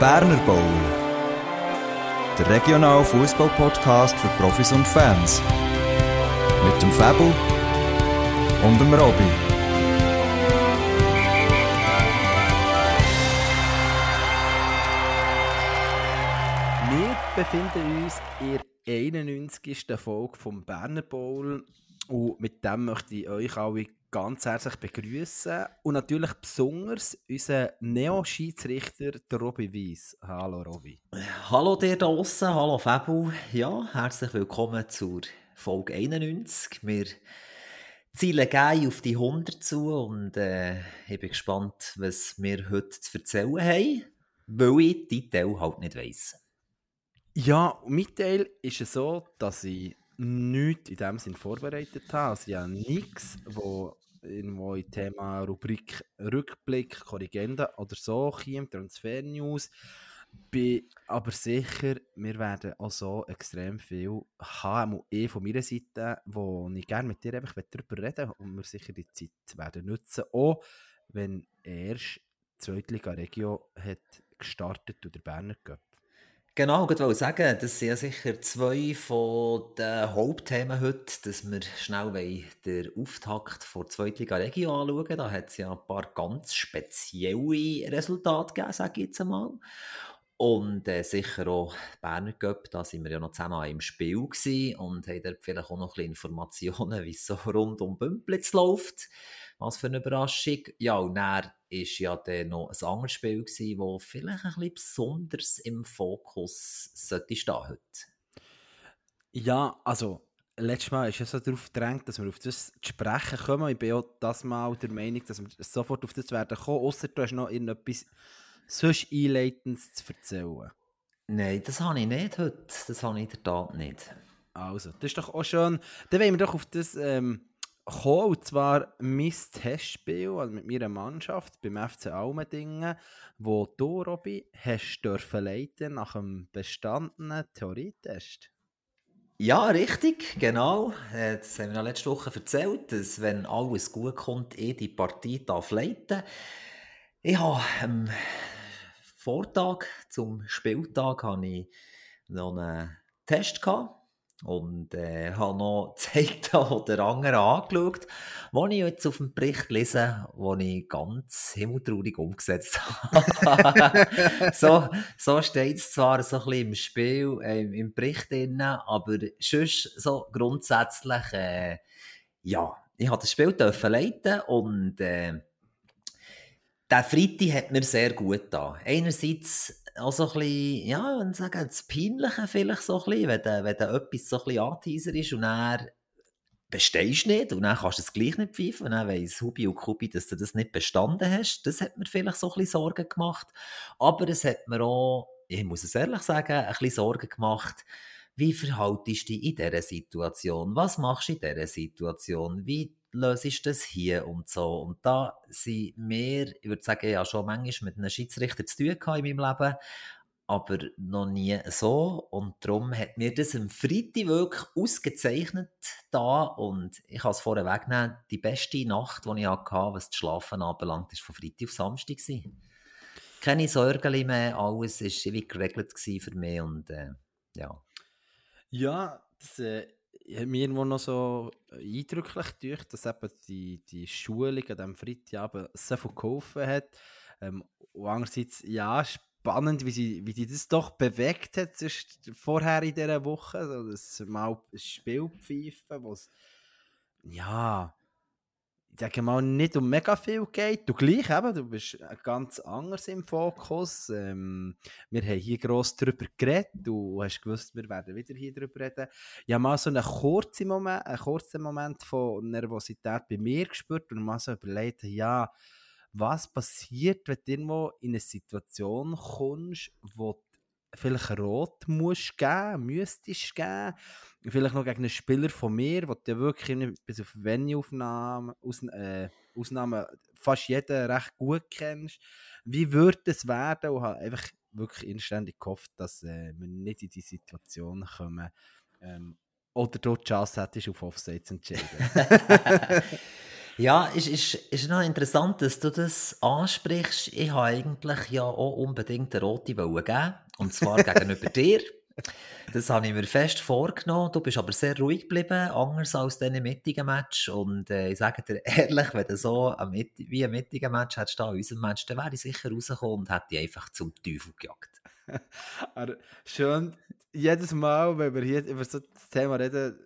Berner Bowl. Der regionale Fußball-Podcast für Profis und Fans. Mit dem Fabel und dem Robby. Wir befinden uns in der 91. Folge vom Berner Bowl und mit dem möchte ich euch alle ganz herzlich begrüßen und natürlich besonders unseren Neo-Schiedsrichter, Robby Weiss. Hallo Robby. Hallo dir da draussen, hallo Fabu. Ja, herzlich willkommen zur Folge 91. Wir zielen geil auf die 100 zu und äh, ich bin gespannt, was wir heute zu erzählen haben, weil ich die Detail halt nicht weiss. Ja, mein Teil ist es so, dass ich nichts in dem Sinn vorbereitet habe. Also ich habe nichts, wo irgendwo im Thema Rubrik Rückblick, Korrigenda oder so kommt, Transfer-News. Bin aber sicher, wir werden auch so extrem viel haben, eh von meiner Seite, wo ich gerne mit dir einfach darüber reden und wir sicher die Zeit werden nutzen, auch wenn erst die Zweitliga Regio hat gestartet und der Berner Cup. Genau, ich wollte sagen, das sind ja sicher zwei den Hauptthemen heute, dass wir schnell den Auftakt der Zweitliga Regio anschauen. Da hat es ja ein paar ganz spezielle Resultate gegeben, sage ich jetzt einmal. Und äh, sicher auch Berner Cup, da sind wir ja noch zusammen im Spiel und haben dort vielleicht auch noch ein bisschen Informationen, wie es so rund um Bümplitz läuft. Was für eine Überraschung. Ja, und dann war ja dann noch ein anderes Spiel, das vielleicht ein bisschen besonders im Fokus sollte stehen heute. Ja, also letztes Mal ist es so darauf gedrängt, dass wir auf das zu sprechen kommen. Ich bin auch das Mal der Meinung, dass wir sofort auf das werden kommen, außer du hast noch irgendetwas sonst Einleitendes zu erzählen. Nein, das habe ich nicht heute. Das habe ich in der Tat nicht. Also, das ist doch auch schön. Dann wollen wir doch auf das ähm, gekommen, und zwar mein Testspiel also mit meiner Mannschaft beim FC Almendingen, wo du, Robby, hast leiten nach einem bestandenen Theorietest. Ja, richtig, genau. Äh, das haben wir letzte Woche erzählt, dass wenn alles gut kommt, ich die Partie darf leiten Ich habe am Vortag zum Spieltag habe ich noch einen Test gehabt und äh, habe noch gezeigt oder andere angeschaut, wo ich jetzt auf dem Bericht lese, wo ich ganz himmeltraurig umgesetzt habe. so, so steht es zwar so ein bisschen im Spiel, äh, im Bericht drin, aber sonst so grundsätzlich, äh, ja, ich habe das Spiel dürfen leiten und äh, der Freitag hat mir sehr gut da. Einerseits auch so ein bisschen, ja, wenn sagen, das Peinliche vielleicht so ein bisschen, wenn, wenn du etwas so ein bisschen Anteaser ist und er bestehst nicht und dann kannst du es gleich nicht pfeifen und dann weiss Hubi und Kubi, dass du das nicht bestanden hast. Das hat mir vielleicht so ein bisschen Sorgen gemacht. Aber es hat mir auch, ich muss es ehrlich sagen, ein bisschen Sorgen gemacht, wie verhaltest du dich in dieser Situation? Was machst du in dieser Situation? Wie löst das hier und so? Und da sind wir, ich würde sagen, ja schon manchmal mit einem Schiedsrichter zu tun in meinem Leben, aber noch nie so. Und darum hat mir das am Freitag wirklich ausgezeichnet da. Und ich kann es vorher wegnehmen, die beste Nacht, die ich hatte, was das Schlafen anbelangt, war von Freitag auf Samstag. Gewesen. Keine Sorgen mehr, alles war wie geregelt für mich und äh, ja. Ja, das äh, mir irgendwo noch so eindrücklich durch, dass eben die, die Schulung an diesem Freitagabend so viel geholfen hat. Ähm, und andererseits, ja, spannend, wie sie, wie die das doch bewegt hat vorher in dieser Woche. So das mal Spielpfeifen, was ja, ich denke mal, nicht um mega viel geht. Du gleich eben, du bist ganz anders im Fokus. Ähm, wir haben hier gross darüber geredet. Du hast gewusst, wir werden wieder hier darüber reden. Ich habe mal so einen kurzen Moment, einen kurzen Moment von Nervosität bei mir gespürt und mal so überlegt, ja, was passiert, wenn du irgendwo in eine Situation kommst, wo vielleicht rot musst geben, müsstest geben, vielleicht noch gegen einen Spieler von mir, der du wirklich bis auf wenige Aufnahmen, Aus, äh, Ausnahmen fast jeden recht gut kennst. Wie würde es werden? Und habe einfach wirklich inständig gehofft, dass äh, wir nicht in die Situation kommen, ähm, oder du die Chance hättest, auf Offside zu entscheiden. Ja, es ist, ist, ist noch interessant, dass du das ansprichst. Ich habe eigentlich ja auch unbedingt eine rote wollen geben. Und zwar gegenüber dir. Das habe ich mir fest vorgenommen. Du bist aber sehr ruhig geblieben, anders als in mittigen Match. Und äh, ich sage dir ehrlich, wenn du so ein, wie ein mittigen Match hättest in unserem Match, dann wäre ich sicher rausgekommen und hätte dich einfach zum Teufel gejagt. aber schön, jedes Mal, wenn wir hier über so das Thema reden,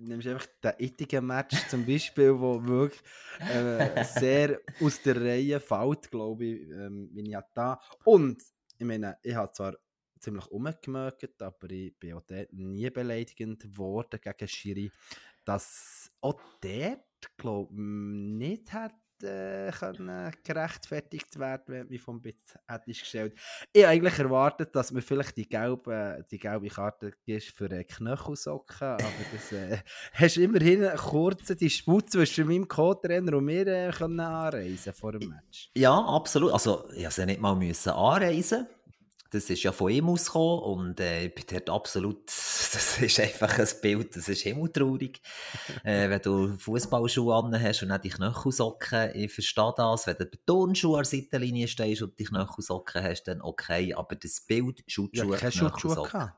nimmst einfach den ittigen Match zum Beispiel, wo wirklich äh, sehr aus der Reihe fällt, glaube ich, ähm, bin ich da. Und ich meine, ich habe zwar ziemlich umgemögt, aber ich bin auch dort nie beleidigend geworden gegen Schiri, dass auch dort, glaube ich, nicht hat äh, können gerechtfertigt werden, wie vom Bit hättest gestellt. Ich habe eigentlich erwartet, dass man vielleicht die gelbe, die gelbe Karte ist für einen Knöchelsocken, aber das äh, hast immerhin einen kurzen Disput zwischen meinem Co-Trainer und mir äh, können anreisen vor dem Match. Ja, absolut. Also, ich musste ja nicht mal müssen anreisen das ist ja von ihm ausgekommen und äh, ich bin dort absolut, das ist einfach ein Bild, das ist himmeltraurig. äh, wenn du Fußballschuhe an hast und dann die Knöchelsocken, ich verstehe das, wenn du bei Turnschuhe an der Seitenlinie stehst und die Knöchelsocken hast, dann okay, aber das Bild, Schutzschuhe, ja, Knöchelsocken.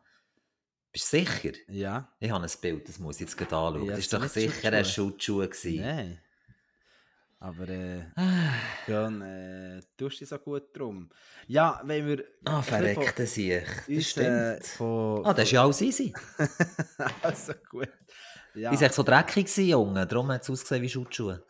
Bist du sicher? Ja. Ich habe ein Bild, das muss ich jetzt gerade anschauen. Ja, das war doch sicher ein Schutzschuh. Nein. Aber äh, Björn, äh, tust dich so gut drum. Ja, wenn wir. Ah, verreckte sich. Das uns, stimmt. Äh, von, ah, das ist ja alles easy. also gut. Ja. Ich war so dreckig, Junge. Darum hat es ausgesehen wie Schutzschuhe.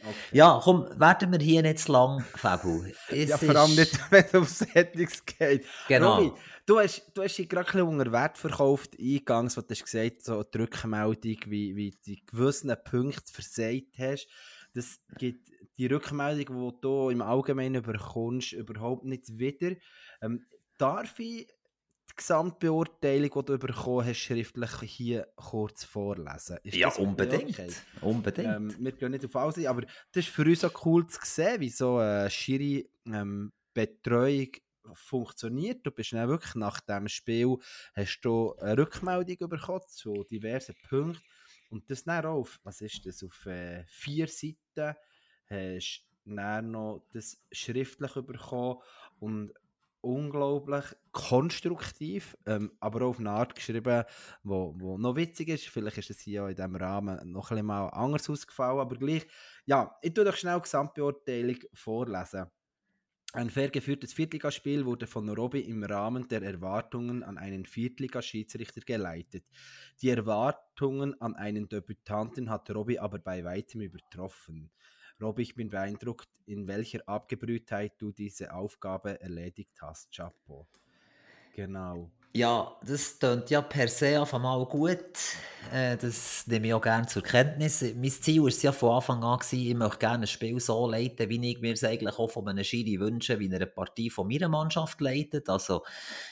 Okay. Ja, komm, werden wir hier nicht zu lang, Fabu. ja, vor allem nicht, wenn es um Settings geht. Genau. Robi, du hast, du hast dich gerade ein unter Wert verkauft, eingangs, was du hast gesagt so die Rückmeldung, wie, wie du gewissen Punkte versagt hast das gibt die Rückmeldung, die du im Allgemeinen bekommst, überhaupt nicht wieder. Ähm, darf ich die Gesamtbeurteilung, die du bekommen hast, schriftlich hier kurz vorlesen? Ist ja, unbedingt. Okay? unbedingt. Ähm, wir gehen nicht auf alles aber das ist für uns auch cool zu sehen, wie so eine schiri ähm, Betreuung funktioniert. Du bist dann wirklich nach dem Spiel hast du eine Rückmeldung bekommen zu diversen Punkten und das dann auf, was ist das, auf äh, vier Seiten hast du dann noch das schriftlich bekommen und unglaublich konstruktiv, ähm, aber auch auf eine Art geschrieben, wo, wo noch witzig ist. Vielleicht ist es hier in diesem Rahmen noch ein mal anders ausgefallen, aber gleich. Ja, ich tue doch schnell die Gesamtbeurteilung vorlesen. Ein fair geführtes Viertligaspiel wurde von Robby im Rahmen der Erwartungen an einen Viertligaschiedsrichter geleitet. Die Erwartungen an einen Debütanten hat Robby aber bei weitem übertroffen. Robby, ich bin beeindruckt, in welcher Abgebrühtheit du diese Aufgabe erledigt hast. Chapeau. Genau. Ja, das klingt ja per se auf einmal gut. Äh, das nehme ich auch gerne zur Kenntnis. Mein Ziel war ja von Anfang an, gewesen, ich möchte gerne ein Spiel so leiten, wie ich mir es eigentlich auch von einem Schiri wünsche, wie eine Partie von meiner Mannschaft leitet. Also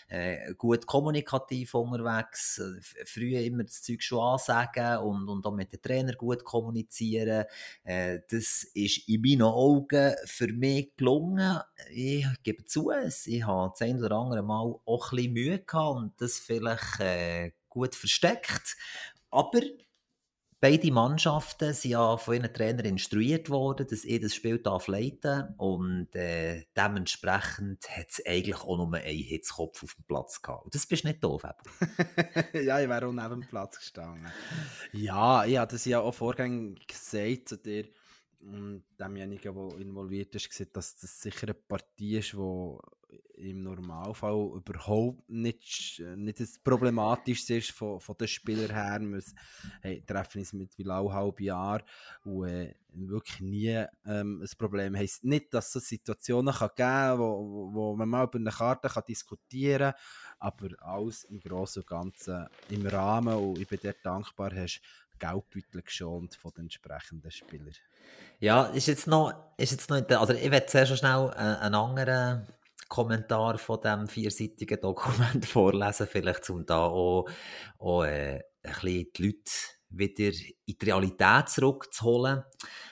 äh, gut kommunikativ unterwegs, äh, früh immer das Zeug schon ansagen und, und auch mit den Trainer gut kommunizieren. Äh, das ist in meinen Augen für mich gelungen. Ich gebe zu, ich habe das ein oder andere Mal auch ein bisschen Mühe gehabt und das vielleicht äh, gut versteckt. Aber beide Mannschaften sind ja von ihren Trainern instruiert worden, dass ich das Spiel darf leiten und äh, dementsprechend hat es eigentlich auch nur einen Hitzkopf auf dem Platz gehabt. Und das bist nicht doof, Ja, ich wäre auch neben dem Platz gestanden. Ja, ich habe das ja auch vorgängig gesagt zu dir und demjenigen, der involviert ist, gesagt, dass das sicher eine Partie ist, die im Normalfall überhaupt nicht, nicht problematisch ist von, von den Spielern her. Wir hey, treffen uns mit Willau halb Jahr und äh, wirklich nie ähm, ein Problem. Heißt nicht, dass es Situationen kann geben kann, wo, wo man mal über eine Karte kann diskutieren kann, aber alles im Großen und Ganzen im Rahmen und ich bin dir dankbar, hast Geldbeutel geschont von den entsprechenden Spielern. Ja, ist jetzt noch, ist jetzt noch also ich werde sehr schnell äh, einen anderen Kommentar von dem vierseitigen Dokument vorlesen, vielleicht um da auch, auch äh, ein bisschen die Leute wieder in die Realität zurückzuholen.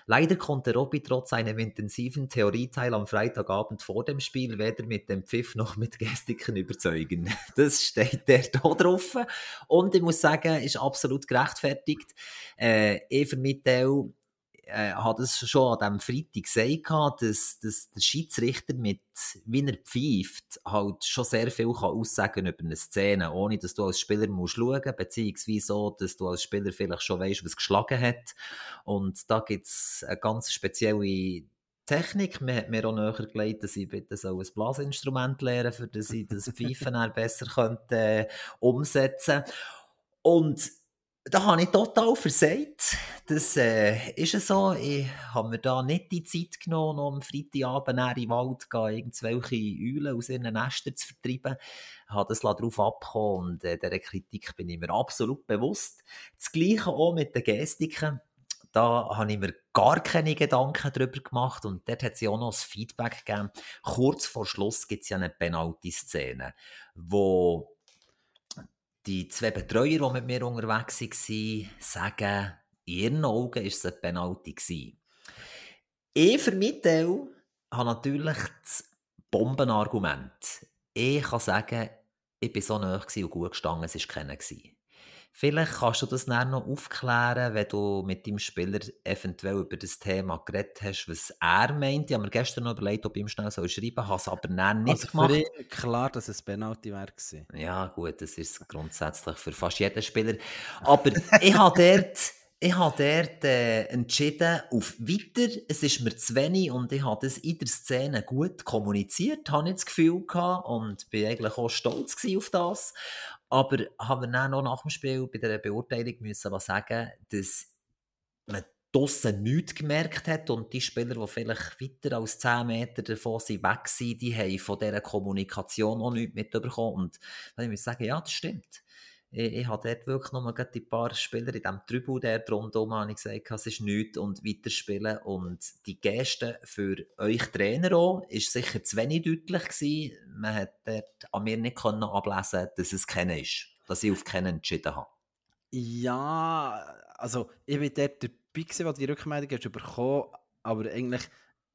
Leider konnte Robby trotz einem intensiven Theorieteil am Freitagabend vor dem Spiel weder mit dem Pfiff noch mit Gestiken überzeugen. Das steht der da drauf. Und ich muss sagen, ist absolut gerechtfertigt. Äh, ich für äh, habe das schon an diesem Freitag gesagt, dass, dass der Schiedsrichter mit, wie er pfeift, halt schon sehr viel kann aussagen über eine Szene, ohne dass du als Spieler musst schauen musst, beziehungsweise so, dass du als Spieler vielleicht schon weißt, was geschlagen hat. Und da gibt es eine ganz spezielle Technik. Man hat mir auch näher gelegt, dass ich bitte so ein Blasinstrument lernen für dass ich das Pfeifen besser könnte, äh, umsetzen könnte. Da habe ich total versagt. Das äh, ist so. Ich habe mir da nicht die Zeit genommen, um am Freitagabend in den Wald gehen, irgendwelche Eulen aus ihren Nestern zu vertreiben. Ich habe das darauf abgekommen und äh, dieser Kritik bin ich mir absolut bewusst. Das Gleiche auch mit den Gestiken. Da habe ich mir gar keine Gedanken darüber gemacht und dort hat es auch noch ein Feedback gegeben. Kurz vor Schluss gibt es ja eine Penalty-Szene, wo die zwei Betreuer, die mit mir unterwegs waren, sagen, in ihren Augen war es ein Penalty. Ich für meinen Teil habe natürlich das Bombenargument. Ich kann sagen, ich war so nah und gut gestanden, es war keiner. Vielleicht kannst du das dann noch aufklären, wenn du mit deinem Spieler eventuell über das Thema geredet hast, was er meint. Ich habe mir gestern noch überlegt, ob ich ihm schnell so schreiben habe es aber dann nicht also gemacht. Ihn klar, dass es Penalty wäre. Ja gut, das ist grundsätzlich für fast jeden Spieler. Aber ich habe dort... Ich habe dort äh, entschieden auf weiter. Es ist mir zu wenig und ich habe das in der Szene gut kommuniziert, habe ich das Gefühl gehabt und bin eigentlich auch stolz auf das. Aber haben wir dann noch nach dem Spiel bei der Beurteilung müssen sagen, dass man draussen nichts gemerkt hat und die Spieler, die vielleicht weiter als 10 Meter davon sind, weg sind, die haben von dieser Kommunikation auch nichts mitbekommen. Und dann muss ich sagen, ja, das stimmt. Ich, ich habe dort wirklich mal die paar Spieler in diesem Tribut der rundherum habe ich gesagt, es ist nichts und weiterspielen. Und die Geste für euch Trainer auch ist sicher zu wenig deutlich gewesen. Man hat dort an mir nicht können ablesen dass es kennen ist, dass ich auf kennen entschieden habe. Ja, also ich bin dort dabei gewesen, wo die Rückmeldung hast bekommen, aber eigentlich,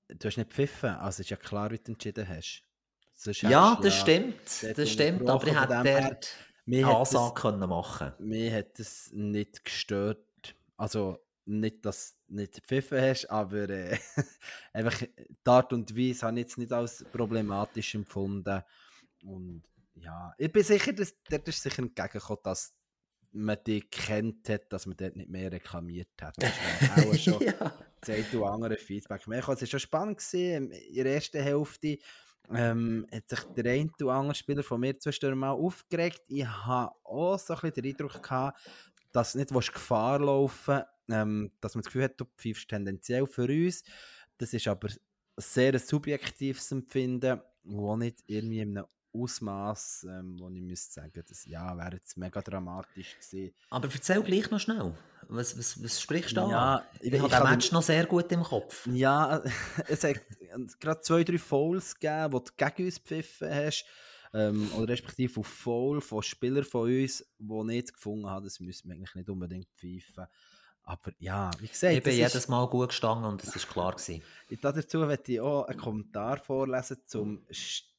du hast nicht pfiffen, also ist ja klar, wie du entschieden hast. ja, das ja stimmt, das stimmt, aber ich hätte dort mir Ansage können machen Mir hat es nicht gestört. Also nicht, dass du nicht pfiffen hast, aber äh, einfach die Art und Weise habe ich jetzt nicht als problematisch empfunden. Und ja, ich bin sicher, dass dort ist sicher entgegengekommen, dass man die kennt hat, dass man dort nicht mehr reklamiert hat. Das war auch schon ja. Und andere Feedback. Es war schon spannend gewesen, in der ersten Hälfte ähm, hat sich der eine oder andere Spieler von mir zwischendurch mal aufgeregt. Ich habe auch so ein bisschen den Eindruck gehabt, dass nicht Gefahr laufen ähm, dass man das Gefühl hat, du pfeifst tendenziell für uns. Das ist aber ein sehr subjektives Empfinden, wo nicht irgendwie in einem Ausmaß, ähm, wo ich müsste sagen, das ja, wäre jetzt mega dramatisch gewesen. Aber erzähl gleich noch schnell. Was, was, was sprichst du da? Ja, ich, ich habe den Match noch sehr gut im Kopf. Ja, es hat gerade zwei, drei Fouls gegeben, die du gegen uns gepfiffen hast. Ähm, oder respektive auf Foul von Spielern von uns, die nicht gefunden haben, das müssen wir eigentlich nicht unbedingt pfeifen. Aber ja, wie gesagt. Ich bin jedes Mal gut gestanden und es war klar. Gewesen. Dazu möchte ich auch einen Kommentar vorlesen zum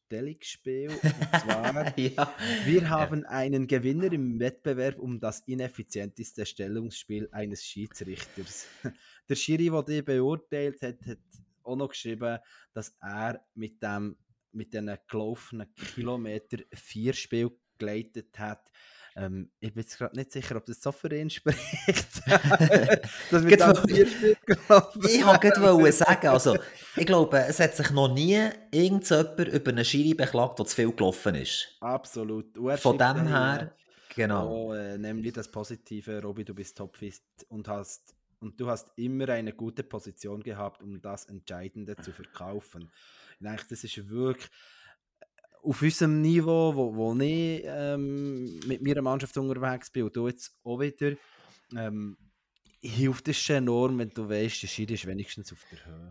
Stellungsspiel. Und zwar, ja. wir haben einen Gewinner im Wettbewerb um das ineffizienteste Stellungsspiel eines Schiedsrichters. Der Schiri, der die beurteilt hat, hat auch noch geschrieben, dass er mit dem mit diesen gelaufenen Kilometer vier Spiel geleitet hat. Ähm, ich bin jetzt gerade nicht sicher, ob das so für ihn spricht. dass wir Spiele gelaufen Ich wollte sagen, also, ich glaube, es hat sich noch nie irgendjemand über einen Schiri beklagt, der zu viel gelaufen ist. Absolut. Von dem her, genau. Oh, äh, nämlich das Positive, Robby, du bist topfit und hast und du hast immer eine gute Position gehabt, um das Entscheidende zu verkaufen. Ich denke, das ist wirklich auf unserem Niveau, wo, wo ich ähm, mit meiner Mannschaft unterwegs bin und du jetzt auch wieder, ähm, hilft es schon enorm, wenn du weißt, der Schiri ist wenigstens auf der Höhe.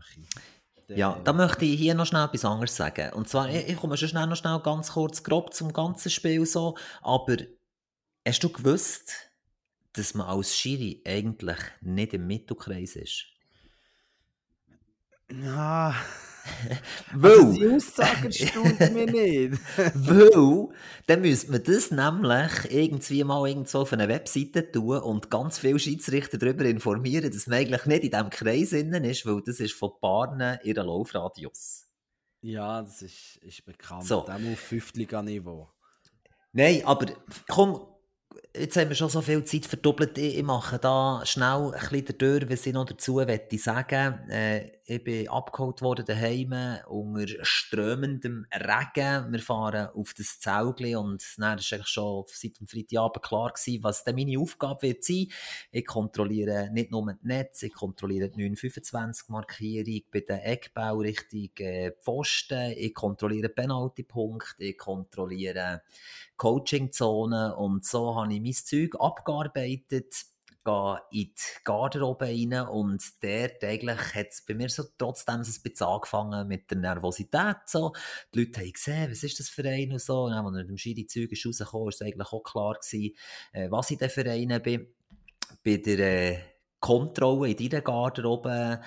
Der, ja, da möchte ich hier noch schnell etwas anderes sagen. Und zwar, ich, ich komme schon schnell noch schnell ganz kurz grob zum ganzen Spiel so, aber hast du gewusst, dass man als Schiri eigentlich nicht im Mittelkreis ist? Ja, weil, also die Aussage stimmt mir nicht. weil, dann müsste man das nämlich irgendwie mal irgendwo auf einer Webseite tun und ganz viele Schiedsrichter darüber informieren, dass man eigentlich nicht in diesem Kreis innen ist, weil das ist von Barnen ihren Laufradius. Ja, das ist, ist bekannt. So. Auch auf 5 Liga-Niveau. Nein, aber komm, jetzt haben wir schon so viel Zeit verdoppelt. Ich, ich mache da schnell ein bisschen durch, was ich noch dazu möchte sagen. Äh, ich bin abgeholt worden daheim unter strömendem Regen. Wir fahren auf das Zeltli und dann war eigentlich schon seit dem Freitagabend klar gewesen, was dann meine Aufgabe wird sein. Ich kontrolliere nicht nur das Netz, ich kontrolliere die 925-Markierung bei den Eckbau Richtung äh, Pfosten, ich kontrolliere Penaltypunkt, ich kontrolliere Coachingzonen und so habe ich mein Zeug abgearbeitet gehe in die Garderobe rein und dort eigentlich hat es bei mir so trotzdem ein bisschen angefangen mit der Nervosität. So. Die Leute haben gesehen, was ist das für ein und so. Und dann, als ich mit dem Schiri-Zeug rausgekommen ist eigentlich auch klar gewesen, äh, was ich denn für einen bin. Bei der äh, Kontrolle in deiner Garderobe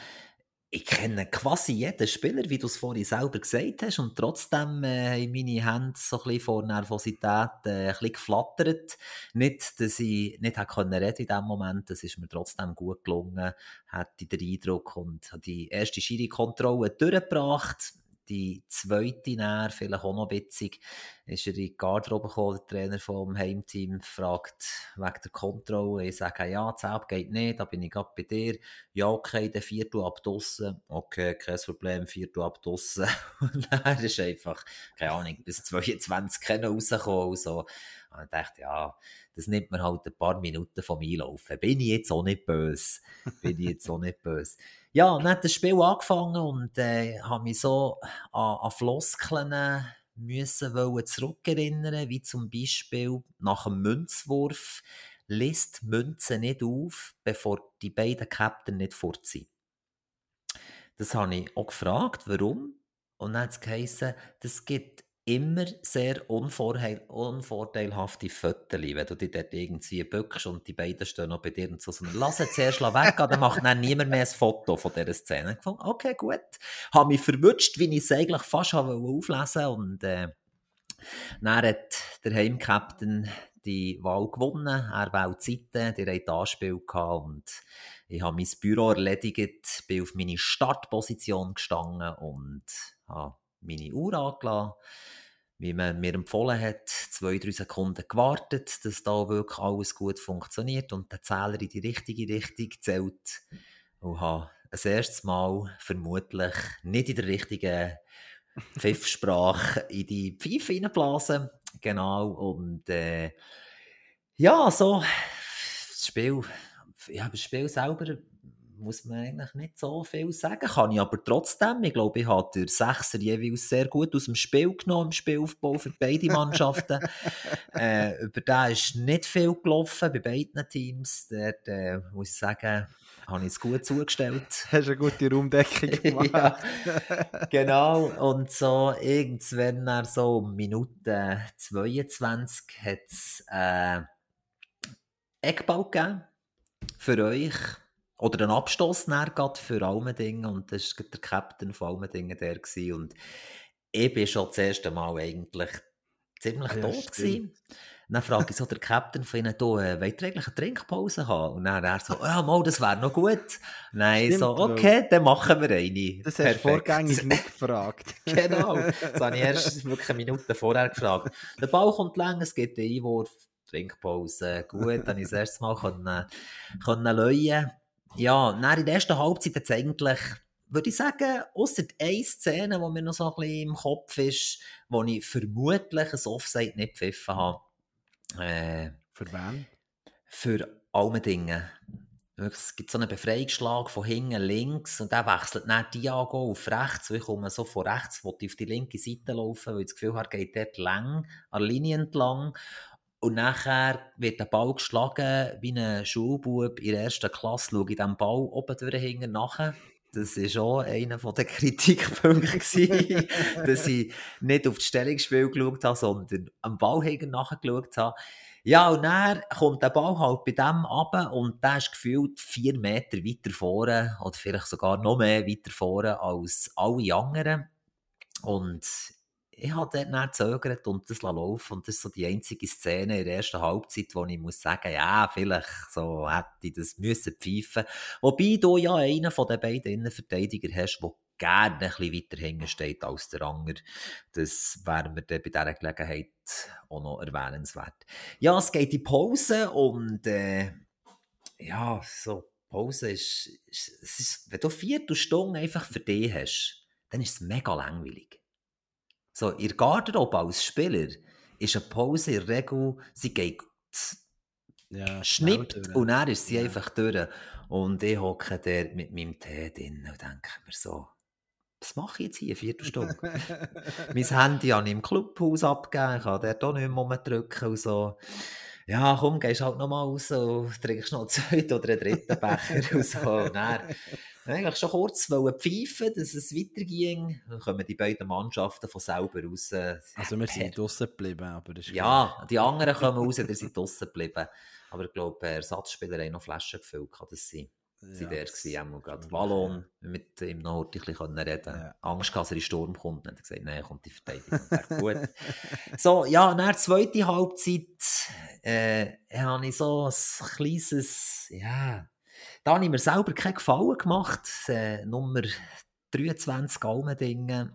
ich kenne quasi jeden Spieler, wie du es vorhin selber gesagt hast, und trotzdem äh, haben meine Hände so ein bisschen vor Nervosität äh, ein bisschen geflattert. Nicht, dass ich nicht hätte können reden in dem Moment, das ist mir trotzdem gut gelungen, hatte den Eindruck und die erste Schiri-Kontrolle durchgebracht die zweite näher, vielleicht auch noch witzig, ist er in die Garderobe gekommen, der Trainer vom Heimteam, fragt wegen der Kontrolle. Ich sage, ja, Zelb geht nicht, da bin ich gerade bei dir. Ja, okay, dann vier du ab draussen. Okay, kein Problem, vier du ab draussen. Und dann ist einfach, keine Ahnung, bis 22 können rausgekommen. So. Und ich dachte, ja, das nimmt mir halt ein paar Minuten vom Einlaufen. Bin ich jetzt auch nicht böse? Bin ich jetzt auch nicht böse? Ja, dann hat das Spiel angefangen und äh, habe mich so an, an Floskeln müssen wollen zurückerinnern, wie zum Beispiel nach dem Münzwurf lässt Münze nicht auf, bevor die beiden Captain nicht fort sind. Das habe ich auch gefragt, warum. Und dann hat es geheißen, das gibt immer sehr unvorteilhafte Fotos, wenn du dich dort irgendwie bückst und die beiden stehen noch bei dir und so, sondern lass es zuerst weg, dann macht dann niemand mehr ein Foto von dieser Szene. Ich fand, okay, gut. Habe mich verwünscht, wie ich es eigentlich fast auflesen und äh, dann hat der Heimcaptain die Wahl gewonnen. Er wählt Zeiten, die haben Anspiel gehabt und ich habe mein Büro erledigt, bin auf meine Startposition gestanden und habe meine Uhr angelassen wie man mir empfohlen hat, zwei, drei Sekunden gewartet, dass da wirklich alles gut funktioniert und der Zähler in die richtige Richtung zählt. Und habe das erste Mal vermutlich nicht in der richtigen Pfiffsprache in die Pfeife reinblasen. Genau. Und äh, ja, so, das Spiel, ja, das Spiel selber muss man eigentlich nicht so viel sagen. Kann ich aber trotzdem. Ich glaube, ich habe den Sechser jeweils sehr gut aus dem Spiel genommen, im Spielaufbau für beide Mannschaften. äh, über den ist nicht viel gelaufen bei beiden Teams. Dort äh, muss ich sagen, habe ich es gut zugestellt. Hast eine gute Raumdeckung gemacht. ja, genau. Und so irgendwann nach so Minute 22 hat es äh, Eckball gegeben für euch oder ein Abstoß für Almendingen und das war der Captain von Almendingen der gewesen. und ich war schon das erste Mal eigentlich ziemlich ja, tot gewesen. Dann frage ich so der Captain von ihnen, du, äh, wollt ihr eigentlich eine Trinkpause haben? Und dann er so, ja, mal, das wäre noch gut. Nein, Stimmt, so, okay, dann machen wir eine. Das hast du vorgängig nicht gefragt. genau, das habe ich erst wirklich eine Minute vorher gefragt. Der Ball kommt lang, es gibt einen Einwurf, Trinkpause, gut, dann ich das erste Mal können, können leuen. Ja, in der ersten Halbzeit es eigentlich, würde ich sagen, außer eine Szene, die mir noch so ein bisschen im Kopf ist, wo ich vermutlich ein Offside nicht gepfiffen habe. Äh, für wen? Für Almendingen. Es gibt so einen Befreiungsschlag von hinten links und der wechselt dann Diago auf rechts. Ich komme so von rechts, wo ich auf die linke Seite laufen, weil ich das Gefühl habe, geht dort lang, an der Linie entlang. Und nachher wird der Ball geschlagen wie ein Schulbub in der ersten Klasse. Schaue ich diesem Ball oben durch hinten nachher. Das war auch einer der Kritikpunkte, dass ich nicht auf das Stellungsspiel geschaut habe, sondern am Ball hinten nachgeschaut habe. Ja, und dann kommt der Ball halt bei dem runter und der ist gefühlt vier Meter weiter vorne oder vielleicht sogar noch mehr weiter vorne als alle anderen. Und ich habe dann gezögert und das laufen und das ist so die einzige Szene in der ersten Halbzeit, wo ich muss sagen, ja, vielleicht so hätte ich das müssen pfeifen. Wobei du ja einen von den beiden Innenverteidiger hast, der gerne ein bisschen weiter hinten steht als der andere. Das wäre mir dann bei dieser Gelegenheit auch noch erwähnenswert. Ja, es geht in Pause und äh, ja, so Pause ist, ist, ist, wenn du vier Stunden einfach für dich hast, dann ist es mega langweilig. So, ihr Garderobe als Spieler ist eine Pause in der Regel, sie geht ja, schnippt und dann ist sie ja. einfach durch. Und ich hocke dort mit meinem Tee drin und denke mir so, was mache ich jetzt hier, vierte Stunde? mein Handy habe ich im Clubhaus abgegeben, ich kann dort auch nicht mehr drücken und so. Ja, komm, gehst halt nochmal raus und trinkst noch einen zweiten oder einen dritten Becher und so. Und dann, eigentlich schon kurz pfeifen, dass es weiterging. Dann kommen die beiden Mannschaften von selber raus. Also wir sind draußen geblieben, aber das ist Ja, klar. die anderen kommen raus, die sind draußen geblieben. Aber ich glaube, Ersatzspieler haben noch Flaschen gefüllt, kann das sein? Sie ja, der war gerade Wallon, mit ihm noch ein bisschen reden ja. Angst gehabt, dass er in Sturm kommt. Dann hat er gesagt, nein, kommt die Verteidigung. gut. so, ja, nach der zweiten Halbzeit äh, habe ich so ein kleines, ja, da habe ich mir selber keinen Gefallen gemacht. Äh, Nummer 23 Almendingen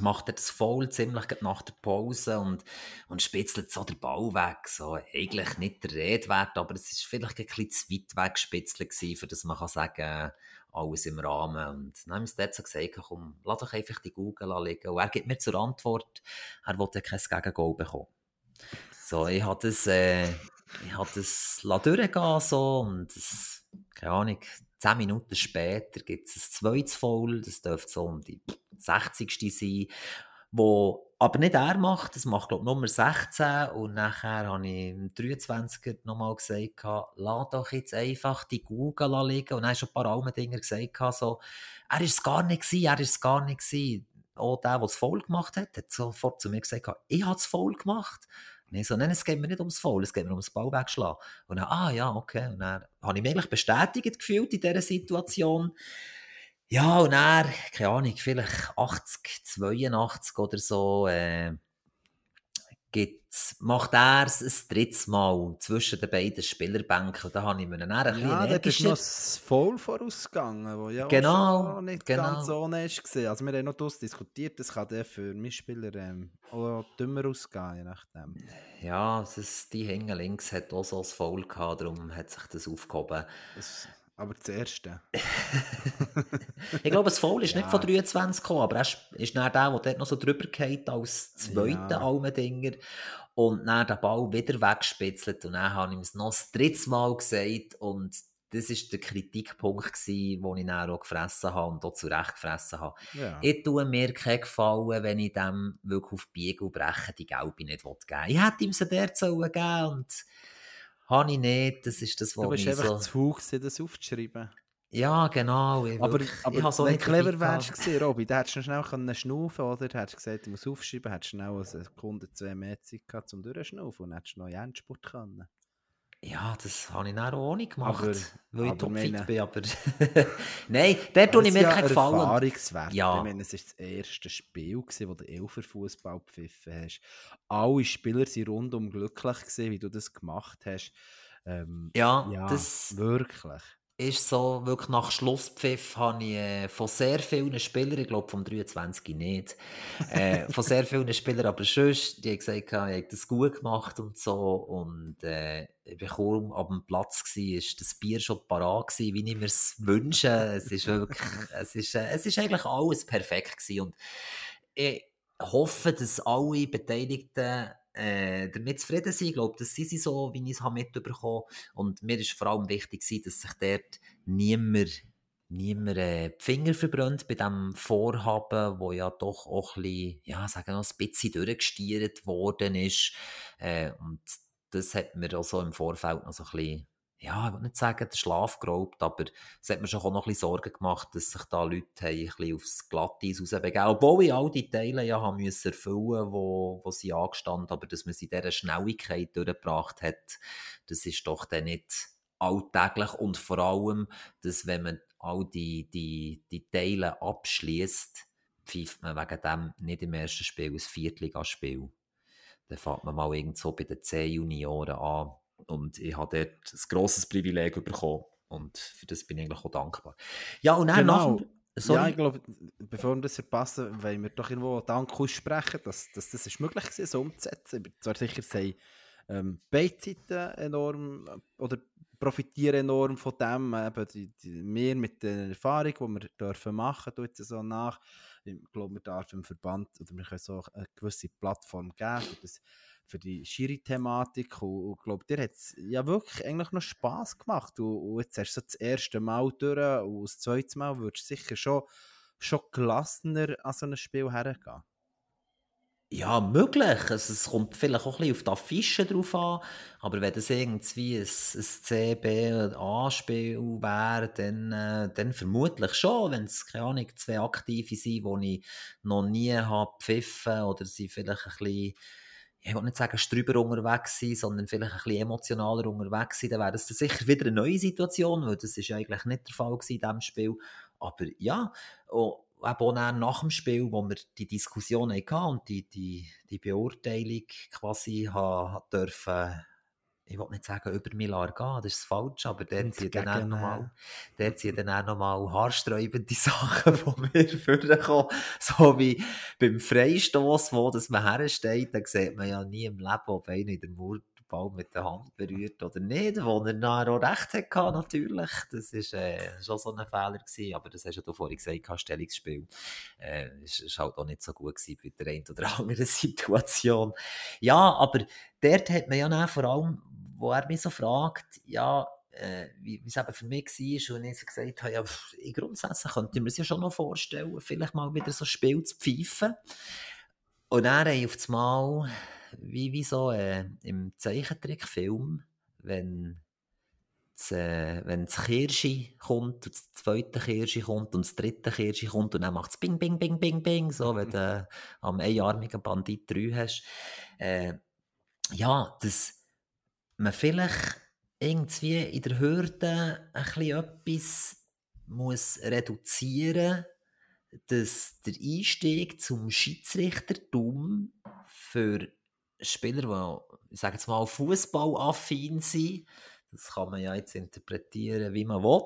macht er das Foul ziemlich nach der Pause und, und spitzelt so den Ball weg. So, eigentlich nicht der Rede wert, aber es war vielleicht ein bisschen zu weit weg gespitzelt gewesen, für das man kann sagen alles im Rahmen. Und dann haben sie dort so gesagt, komm, lass doch einfach die Google liegen. Und er gibt mir zur Antwort, er wollte kein Gegengol bekommen. So, ich habe das, äh, ich habe das durchgehen so und das, keine Ahnung, zehn Minuten später gibt es ein zweites Foul, das dürfte so um die 60. sein, wo aber nicht er macht, das macht glaube ich Nummer 16 und nachher habe ich im 23er nochmal gesagt, lass doch jetzt einfach die Google liegen und dann schon ein paar Almendinger gesagt, so, er ist es gar nicht gewesen, er ist es gar nicht gewesen. Auch der, der es voll gemacht hat, hat sofort zu mir gesagt, ich habe es voll gemacht. Nee, so, nein, es geht mir nicht ums Foul, es geht mir ums Ball wegschlagen. Und dann, ah ja, okay. Und dann habe ich mich eigentlich bestätigt gefühlt in dieser Situation. Ja, und dann, keine Ahnung, vielleicht 80, 82 oder so, äh, gibt's, macht er es ein drittes Mal zwischen den beiden Spielerbänken. Da habe ich mir dann ein bisschen Ja, da ist noch das Foul vorausgegangen, wo ja genau, nicht genau. ganz ohne ist gesehen. Also wir haben noch das diskutiert, das kann der für Mitspieler ähm, auch dümmer ausgehen, je nachdem. Ja, ist, die Hänge links hat auch so ein Foul gehabt, darum hat sich das aufgehoben. Das aber das erste. ich glaube, das Foul ist ja. nicht von 23 gekommen, aber er ist dann der, der dort noch so drüber geht als zweiter ja. Almendinger und dann den Ball wieder weggespitzelt und dann habe ich es noch das dritte Mal gesagt und das war der Kritikpunkt, den ich dann auch gefressen habe und auch zurecht gefressen habe. Ja. Ich tue mir keinen Gefallen, wenn ich dem wirklich auf Biegen brechen die Gelbe nicht geben will. Ich hätte ihm sie dort geben und habe ich nicht. Das ist das, was Du bist einfach so... zu faul, das aufzuschreiben. Ja, genau. Ich aber, aber ich so wenn du clever wärst gewesen, Robby, dann hättest du schnell können schnaufen oder? Du hättest gesagt, ich muss aufschreiben, hättest schnell eine Sekunde, zwei mehr Zeit gehabt, um durchzuschnaufen und hättest noch Endspurt können. Ja, das habe ich dann auch nicht gemacht, aber, weil ich topfit bin, aber... Nein, der tue ich mir ja keinen Gefallen. Erfahrungswert. Ja. Ich meine, es war das erste Spiel, gewesen, wo du Elfer Fußball gepfiffen hast. Alle Spieler waren rundum glücklich, gewesen, wie du das gemacht hast. Ähm, ja, ja, das... Wirklich ist so, wirklich nach Schlusspfiff habe ich äh, von sehr vielen Spielern, ich glaube vom 23 nicht, äh, von sehr vielen Spielern, aber sonst, die haben gesagt, ich habe das gut gemacht und so und äh, ich bin kaum ab dem Platz gewesen, das Bier schon parat gewesen, wie ich mir es wünsche. Es ist wirklich, es ist, äh, es ist eigentlich alles perfekt gewesen und ich hoffe, dass alle Beteiligten äh, damit zufrieden sind. Ich glaube, das sind sie so, wie ich es mitbekommen habe. Und mir ist vor allem wichtig, dass sich dort niemand, niemand äh, die Finger verbrennt bei diesem Vorhaben, wo ja doch auch ein bisschen, ja, sagen wir, ein bisschen durchgestiert worden ist. Äh, und das hat mir auch so im Vorfeld noch so ein bisschen ja, ich will nicht sagen, der Schlaf geraubt, aber es hat mir schon auch noch ein Sorgen gemacht, dass sich da Leute haben ein bisschen aufs Glatteis rausbegeben Obwohl ich all die Teile ja haben müssen erfüllen wo, wo sie angestanden aber dass man sie in dieser Schnelligkeit durchgebracht hat, das ist doch dann nicht alltäglich. Und vor allem, dass wenn man all die, die, die Teile abschließt, pfeift man wegen dem nicht im ersten Spiel ein Viertligaspiel. Dann fängt man mal irgendwo bei den 10 Junioren an und ich habe dort ein grosses Privileg bekommen. Und für das bin ich eigentlich auch dankbar. Ja, und dann genau. nach Sorry. Ja, ich glaube, bevor wir das verpassen, wollen wir doch irgendwo Dank aussprechen, dass, dass das ist möglich war, so umzusetzen. Ich bin zwar sicher, dass ähm, beide Seiten enorm oder profitieren enorm von dem. Eben die, die, wir mit der Erfahrung, die wir dürfen machen dürfen, so nach. Ich glaube, wir dürfen im Verband oder wir können so eine gewisse Plattform geben für das für die Schiri-Thematik und, und glaube, dir hat es ja wirklich eigentlich noch Spass gemacht und, und, jetzt hast du so das erste Mal durch und das zweite Mal würdest du sicher schon, schon gelassener an so ein Spiel hergehen. Ja, möglich. Also, es kommt vielleicht auch ein bisschen auf die Affiche drauf an. Aber wenn das irgendwie ein, ein C, B oder A-Spiel wäre, dann, äh, dann vermutlich schon. Wenn es, keine Ahnung, zwei Aktive sind, die ich noch nie habe pfiffen oder sie vielleicht ein bisschen ich will nicht sagen, strüber unterwegs sein, sondern vielleicht ein bisschen emotionaler unterwegs sein, dann wäre das sicher wieder eine neue Situation, weil das ist eigentlich nicht der Fall in diesem Spiel. Aber ja, auch, auch nach dem Spiel, wo wir die Diskussion hatten und die, die, die Beurteilung quasi haben, dürfen ich will nicht sagen, über Millar gehen, das ist falsch, aber dort sind dann auch nochmal, dort sind dann auch nochmal haarsträubende Sachen von mir vorgekommen. So wie beim Freistoß, wo das man hersteht, dann sieht man ja nie im Leben, ob einer in der den Ball mit der Hand berührt oder nicht, wo er nachher auch recht hatte, natürlich. Das war äh, schon so ein Fehler gewesen, aber das hast du vorhin gesagt, Stellungsspiel. Äh, ist, ist halt auch nicht so gut gewesen bei der einen oder anderen Situation. Ja, aber dort hat man ja vor allem wo er mich so fragt, ja, äh, wie es eben für mich war, und ich so gesagt habe, ja, in grundsätzlich könnte ich mir das ja schon noch vorstellen, vielleicht mal wieder so ein Spiel zu pfeifen. Und dann habe ich auf das Mal, wie, wie so äh, im Zeichentrickfilm, wenn das, äh, wenn das Kirschi kommt, und das zweite Kirschi kommt und das dritte Kirschi kommt und dann macht es Bing, Bing, Bing, Bing, Bing, so, wenn du am einarmigen Bandit 3 hast. Äh, ja, das man vielleicht irgendwie in der Hürde ein bisschen etwas muss reduzieren dass der Einstieg zum Schiedsrichtertum für Spieler, die, ich sage jetzt mal, fußballaffin sind, das kann man ja jetzt interpretieren, wie man will,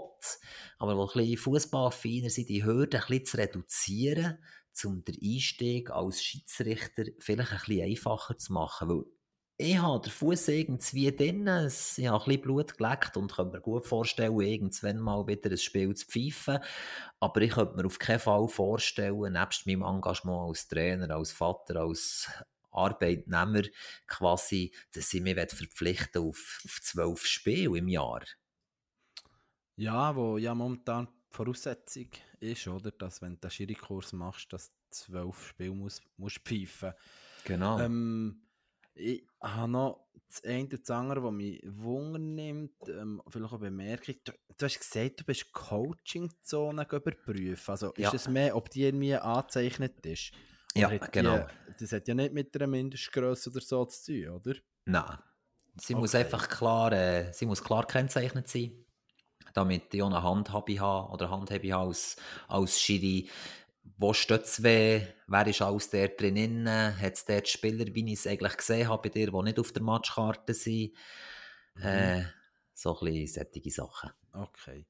aber die ein bisschen fußballaffiner sind, die Hürde ein bisschen zu reduzieren, um den Einstieg als Schiedsrichter vielleicht ein bisschen einfacher zu machen, weil ich habe den Fuß irgendwie drin, ich habe ein bisschen Blut geleckt und kann mir gut vorstellen, irgendwann mal wieder ein Spiel zu pfeifen. Aber ich könnte mir auf keinen Fall vorstellen, nebst meinem Engagement als Trainer, als Vater, als Arbeitnehmer, quasi, dass ich mich verpflichten auf, auf zwölf Spiele im Jahr. Ja, wo ja momentan die Voraussetzung ist, oder, dass wenn du den Schiri-Kurs machst, dass du zwölf Spiele musst, musst pfeifen. Genau. Ähm, ich habe noch das eine oder das andere, was mich Wunder nimmt, ähm, vielleicht auch Bemerkung. Du, du, hast gesagt, du bist Coaching-Zone überprüfen. Also ja. ist es mehr, ob die irgendwie angezeichnet ist? Oder ja, genau. Die, das hat ja nicht mit einer Mindestgröße oder so zu tun, oder? Nein. Sie okay. muss einfach klar, äh, sie muss klar kennzeichnet sein damit ich auch eine Handhabe habe oder Handhabe habe als, als Schiri, wo steht es weh, wer ist alles der drin, hat es dort Spieler, wie ich es eigentlich gesehen habe bei dir, die nicht auf der Matchkarte sind, mhm. äh, so ein bisschen solche Sachen. Okay.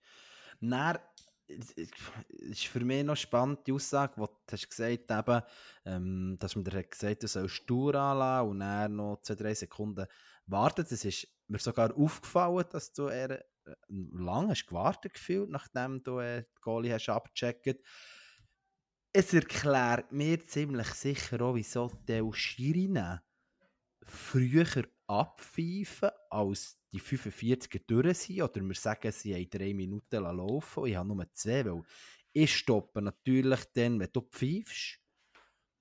Dann ist für mich noch spannend die Aussage, die du hast gesagt hast, ähm, dass man dir gesagt hat, du sollst Tour anlassen und dann noch zwei, drei Sekunden warten. Das ist mir sogar aufgefallen, dass du eher äh, lange hast gewartet gefühlt, nachdem du äh, die Goalie hast abgecheckt es erklärt mir ziemlich sicher auch, wieso die Schirinen früher abpfeifen, als die 45er durch sind. Oder wir sagen, sie haben drei Minuten laufen ich habe nur zwei, weil ich stoppe natürlich dann, wenn du pfeifst.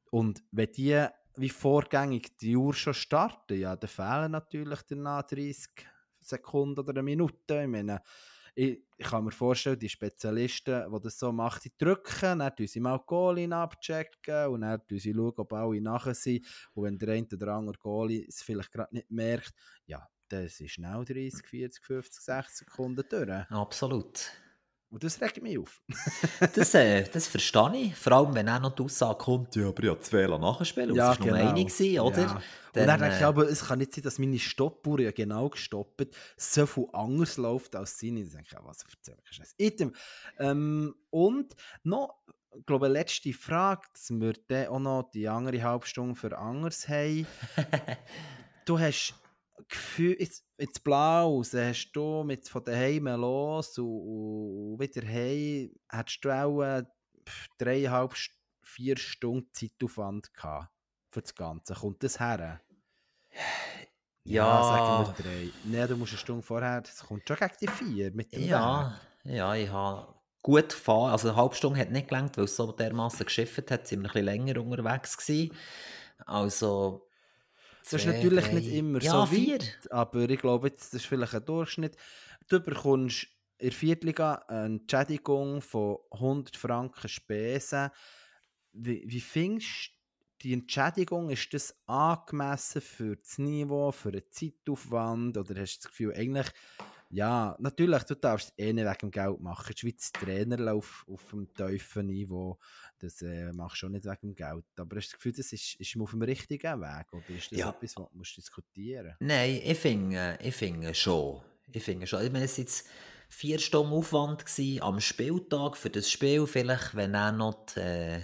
Und wenn die wie vorgängig die Uhr schon starten, ja, dann fehlen natürlich danach 30 Sekunden oder eine Minute. Ich meine, ich, kann mir vorstellen, die Spezialisten, die das so machen, die drücken, dann sie mal die Goalie abchecken und dann sie schauen, ob alle nachher sind. Und wenn der eine oder andere Goalie es vielleicht gerade nicht merkt, ja, dann ist schnell 30, 40, 50, 60 Sekunden durch. Absolut. Und das regt mich auf. das, äh, das verstehe ich. Vor allem, wenn auch noch die Aussage kommt, ja, aber ich habe zwei nachgespielt. Ja, das war genau. nur eine, gewesen, oder? Ja. Dann, und dann denke ich, aber es kann nicht sein, dass meine Stoppuhr ja genau gestoppt so viel anders läuft als seine. Dann denke ich, was erzähle ich Scheiße. Item. Ähm, und noch, ich glaube, letzte Frage, dass wir dann auch noch die andere Halbstunde für anders haben. du hast Gefühl, jetzt, jetzt blau hast du mit von daheim los und, und wieder heim, hättest du auch äh, dreieinhalb, vier Stunden Zeitaufwand gehabt für das Ganze. Kommt das her? Ja. ja sagen wir drei. Nein, du musst eine Stunde vorher, das kommt schon gegen die vier mit dem Ja, Weg. ja, ich habe gut gefahren. Also eine halbe Stunde hat nicht gelangt, weil es so dermaßen geschifft hat, sind wir ein bisschen länger unterwegs gewesen. Also das ist natürlich drei. nicht immer ja, so vier. weit, aber ich glaube, jetzt, das ist vielleicht ein Durchschnitt. Du bekommst in der Viertliga eine Entschädigung von 100 Franken Spesen. Wie, wie findest du die Entschädigung? Ist das angemessen für das Niveau, für den Zeitaufwand? Oder hast du das Gefühl, eigentlich, ja, natürlich, du darfst es eh nicht wegen dem Geld machen. Die Schweiz Trainer auf, auf einem tiefen Niveau, das äh, machst du auch nicht wegen dem Geld. Aber hast du das Gefühl, das ist, ist man auf dem richtigen Weg? Oder ist das Ja. etwas, was du musst diskutieren Nein, ich finde, ich finde schon. Ich finde schon. Ich meine, es war jetzt vier Stunden Aufwand gewesen, am Spieltag für das Spiel. Vielleicht, wenn er noch, die, äh,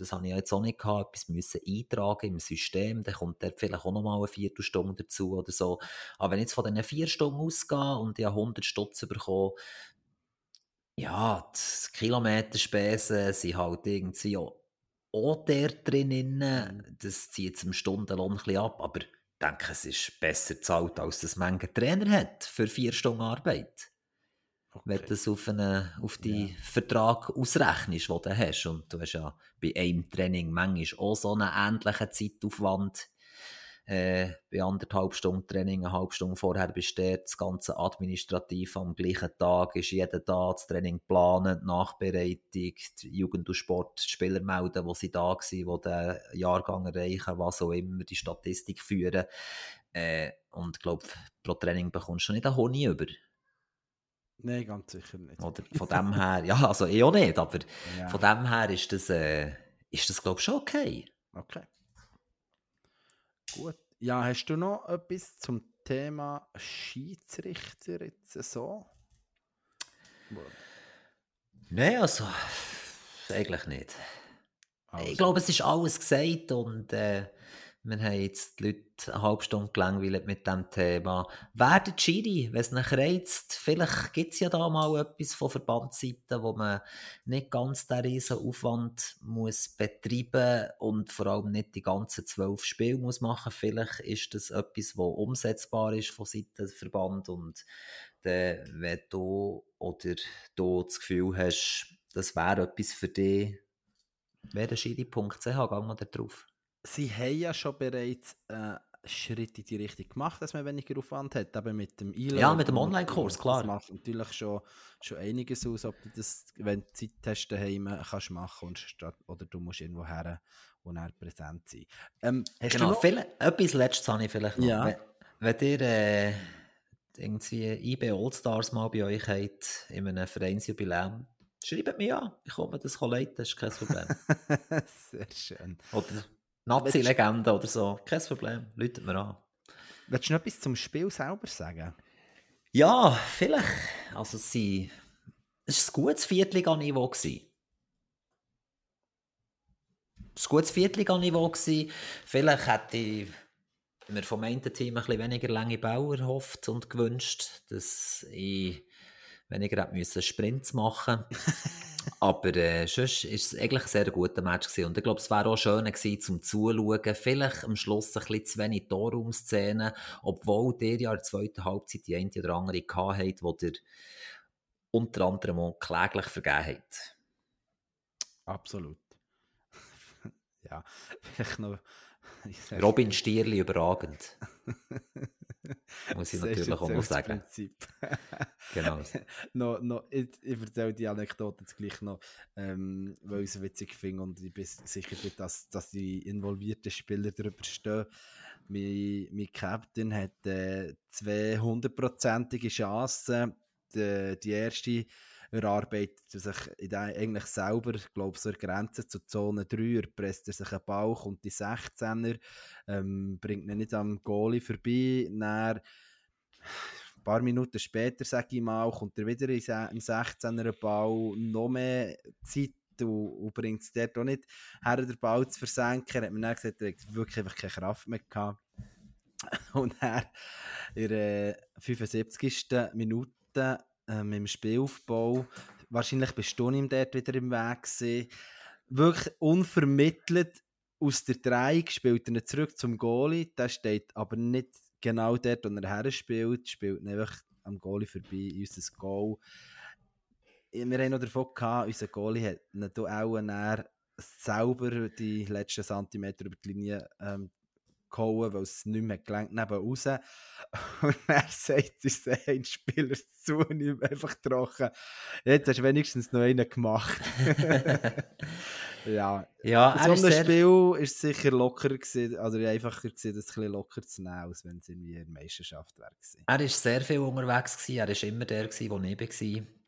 das habe ich jetzt auch nicht gehabt, etwas müssen eintragen im System, dann kommt dort vielleicht auch noch mal eine Viertelstunde dazu oder so. Aber wenn ich jetzt von diesen vier Stunden ausgehe und ich habe 100 Stutz bekommen, ja, die Kilometerspesen sind halt irgendwie auch, auch der drin. Das zieht zum Stundenlohn ein ab, aber ich denke, es ist besser bezahlt, als das manche Trainer hat für vier Stunden Arbeit. Wenn du das auf, auf die Ja. Vertrag ausrechnest, den du hast. Und du hast ja bei einem Training manchmal auch so einen ähnlichen Zeitaufwand. Äh, bei anderthalb Stunden Training, eine halbe Stunde vorher dort, das ganze administrativ am gleichen Tag, ist jeder da, das Training planen, die Nachbereitung, Jugend und Sport, die Spieler melden, wo sie da waren, die den Jahrgang erreichen, was auch immer, die Statistik führen. Äh, und ich glaube, pro Training bekommst du nicht einen Honig über. Nein, ganz sicher nicht. Oder von dem her, ja, also ich auch nicht, aber Ja. von dem her ist das, äh, ist das glaube ich, schon okay. Okay. Gut. Ja, hast du noch etwas zum Thema Schiedsrichter jetzt so? Nein, also, eigentlich nicht. Also, Ich glaube, es ist alles gesagt und äh, wir haben jetzt die Leute eine halbe Stunde gelangweilt mit diesem Thema. Werdet Schiri, wenn es euch reizt, vielleicht gibt es ja da mal etwas von Verbandsseiten, wo man nicht ganz den riesen Aufwand muss betreiben und vor allem nicht die ganzen zwölf Spiele muss machen. Vielleicht ist das etwas, was umsetzbar ist von Seiten des Verband und dann, wenn du oder du das Gefühl hast, das wäre etwas für dich, wäre schiri.ch, gehen wir da drauf. Sie haben ja schon bereits äh, Schritte in die Richtung gemacht, dass man weniger Aufwand hat, aber mit dem e Ja, mit dem Online-Kurs, klar. Das macht natürlich schon, schon einiges aus, ob du das, wenn du Zeit hast, daheim kannst machen und statt, oder du musst irgendwo her und dann präsent sein. Ähm, Genau, viel, etwas Letztes habe ich vielleicht noch. Ja. Wenn, wenn ihr äh, irgendwie IB Allstars mal bei euch habt, in einem Vereinsjubiläum, schreibt mich an, ich komme das leiten, das ist kein Problem. Sehr schön. oder Nazi-Legende oder so, kein Problem, läutet mir an. Willst du noch etwas zum Spiel selber sagen? Ja, vielleicht. Also sie, es war ein gutes Viertliganiveau. ein gutes Viertliganiveau. Vielleicht hätte ich mir vom einen Team ein bisschen weniger lange Bauer erhofft und gewünscht, dass ich weniger hätte müssen Sprints machen Aber äh, sonst war es eigentlich ein sehr guter Match. Gewesen. Und ich glaube, es wäre auch schöner gewesen, zum Zuschauen. Vielleicht am Schluss ein bisschen zu wenig Torraumszenen, obwohl der ja in der zweiten Halbzeit die eine oder andere hatte, wo der unter anderem auch kläglich vergeben hat. Absolut. ja, vielleicht noch. Robin Stierli überragend. Muss ich natürlich auch noch sagen. genau. no, no, ich, ich erzähle die Anekdote jetzt gleich noch, ähm, weil ich es witzig finde und ich bin sicher, dass, dass die involvierten Spieler darüber stehen. Mein, mein Captain hat äh, zwei hundertprozentige Chancen. Die, die erste erarbeitet er sich in der, eigentlich selber, glaube ich, so Grenze zur Zone 3, er presst er sich einen Bauch und die 16er, ähm, bringt ihn nicht am Goalie vorbei, dann, ein paar Minuten später, sage ich mal, kommt er wieder im 16er Ball, noch mehr Zeit und, und bringt es dort auch nicht her, den Ball zu versenken. Er hat mir dann gesagt, er hat wirklich einfach keine Kraft mehr gehabt. Und er in der 75. Minute ähm, im Spielaufbau. Wahrscheinlich bist du ihm dort wieder im Weg gewesen. Wirklich unvermittelt aus der Dreieck spielt er zurück zum Goalie. Der steht aber nicht genau dort, wo er her spielt. Spielt einfach am Goalie vorbei, unser Goal. Wir haben noch davon gehabt, unser Goalie hat ihn auch selber die letzten Zentimeter über die Linie ähm, gehauen, weil es nicht mehr gelangt neben raus. Und er sagt uns ein Spieler zu und ihm einfach trocken. Jetzt hast du wenigstens noch einen gemacht. ja, ja so ein Spiel war sicher lockerer gewesen, also einfacher gewesen, das ein locker zu nehmen, als wenn es irgendwie eine Meisterschaft wäre. Er war sehr viel unterwegs, gewesen. er war immer der, gewesen, der neben war.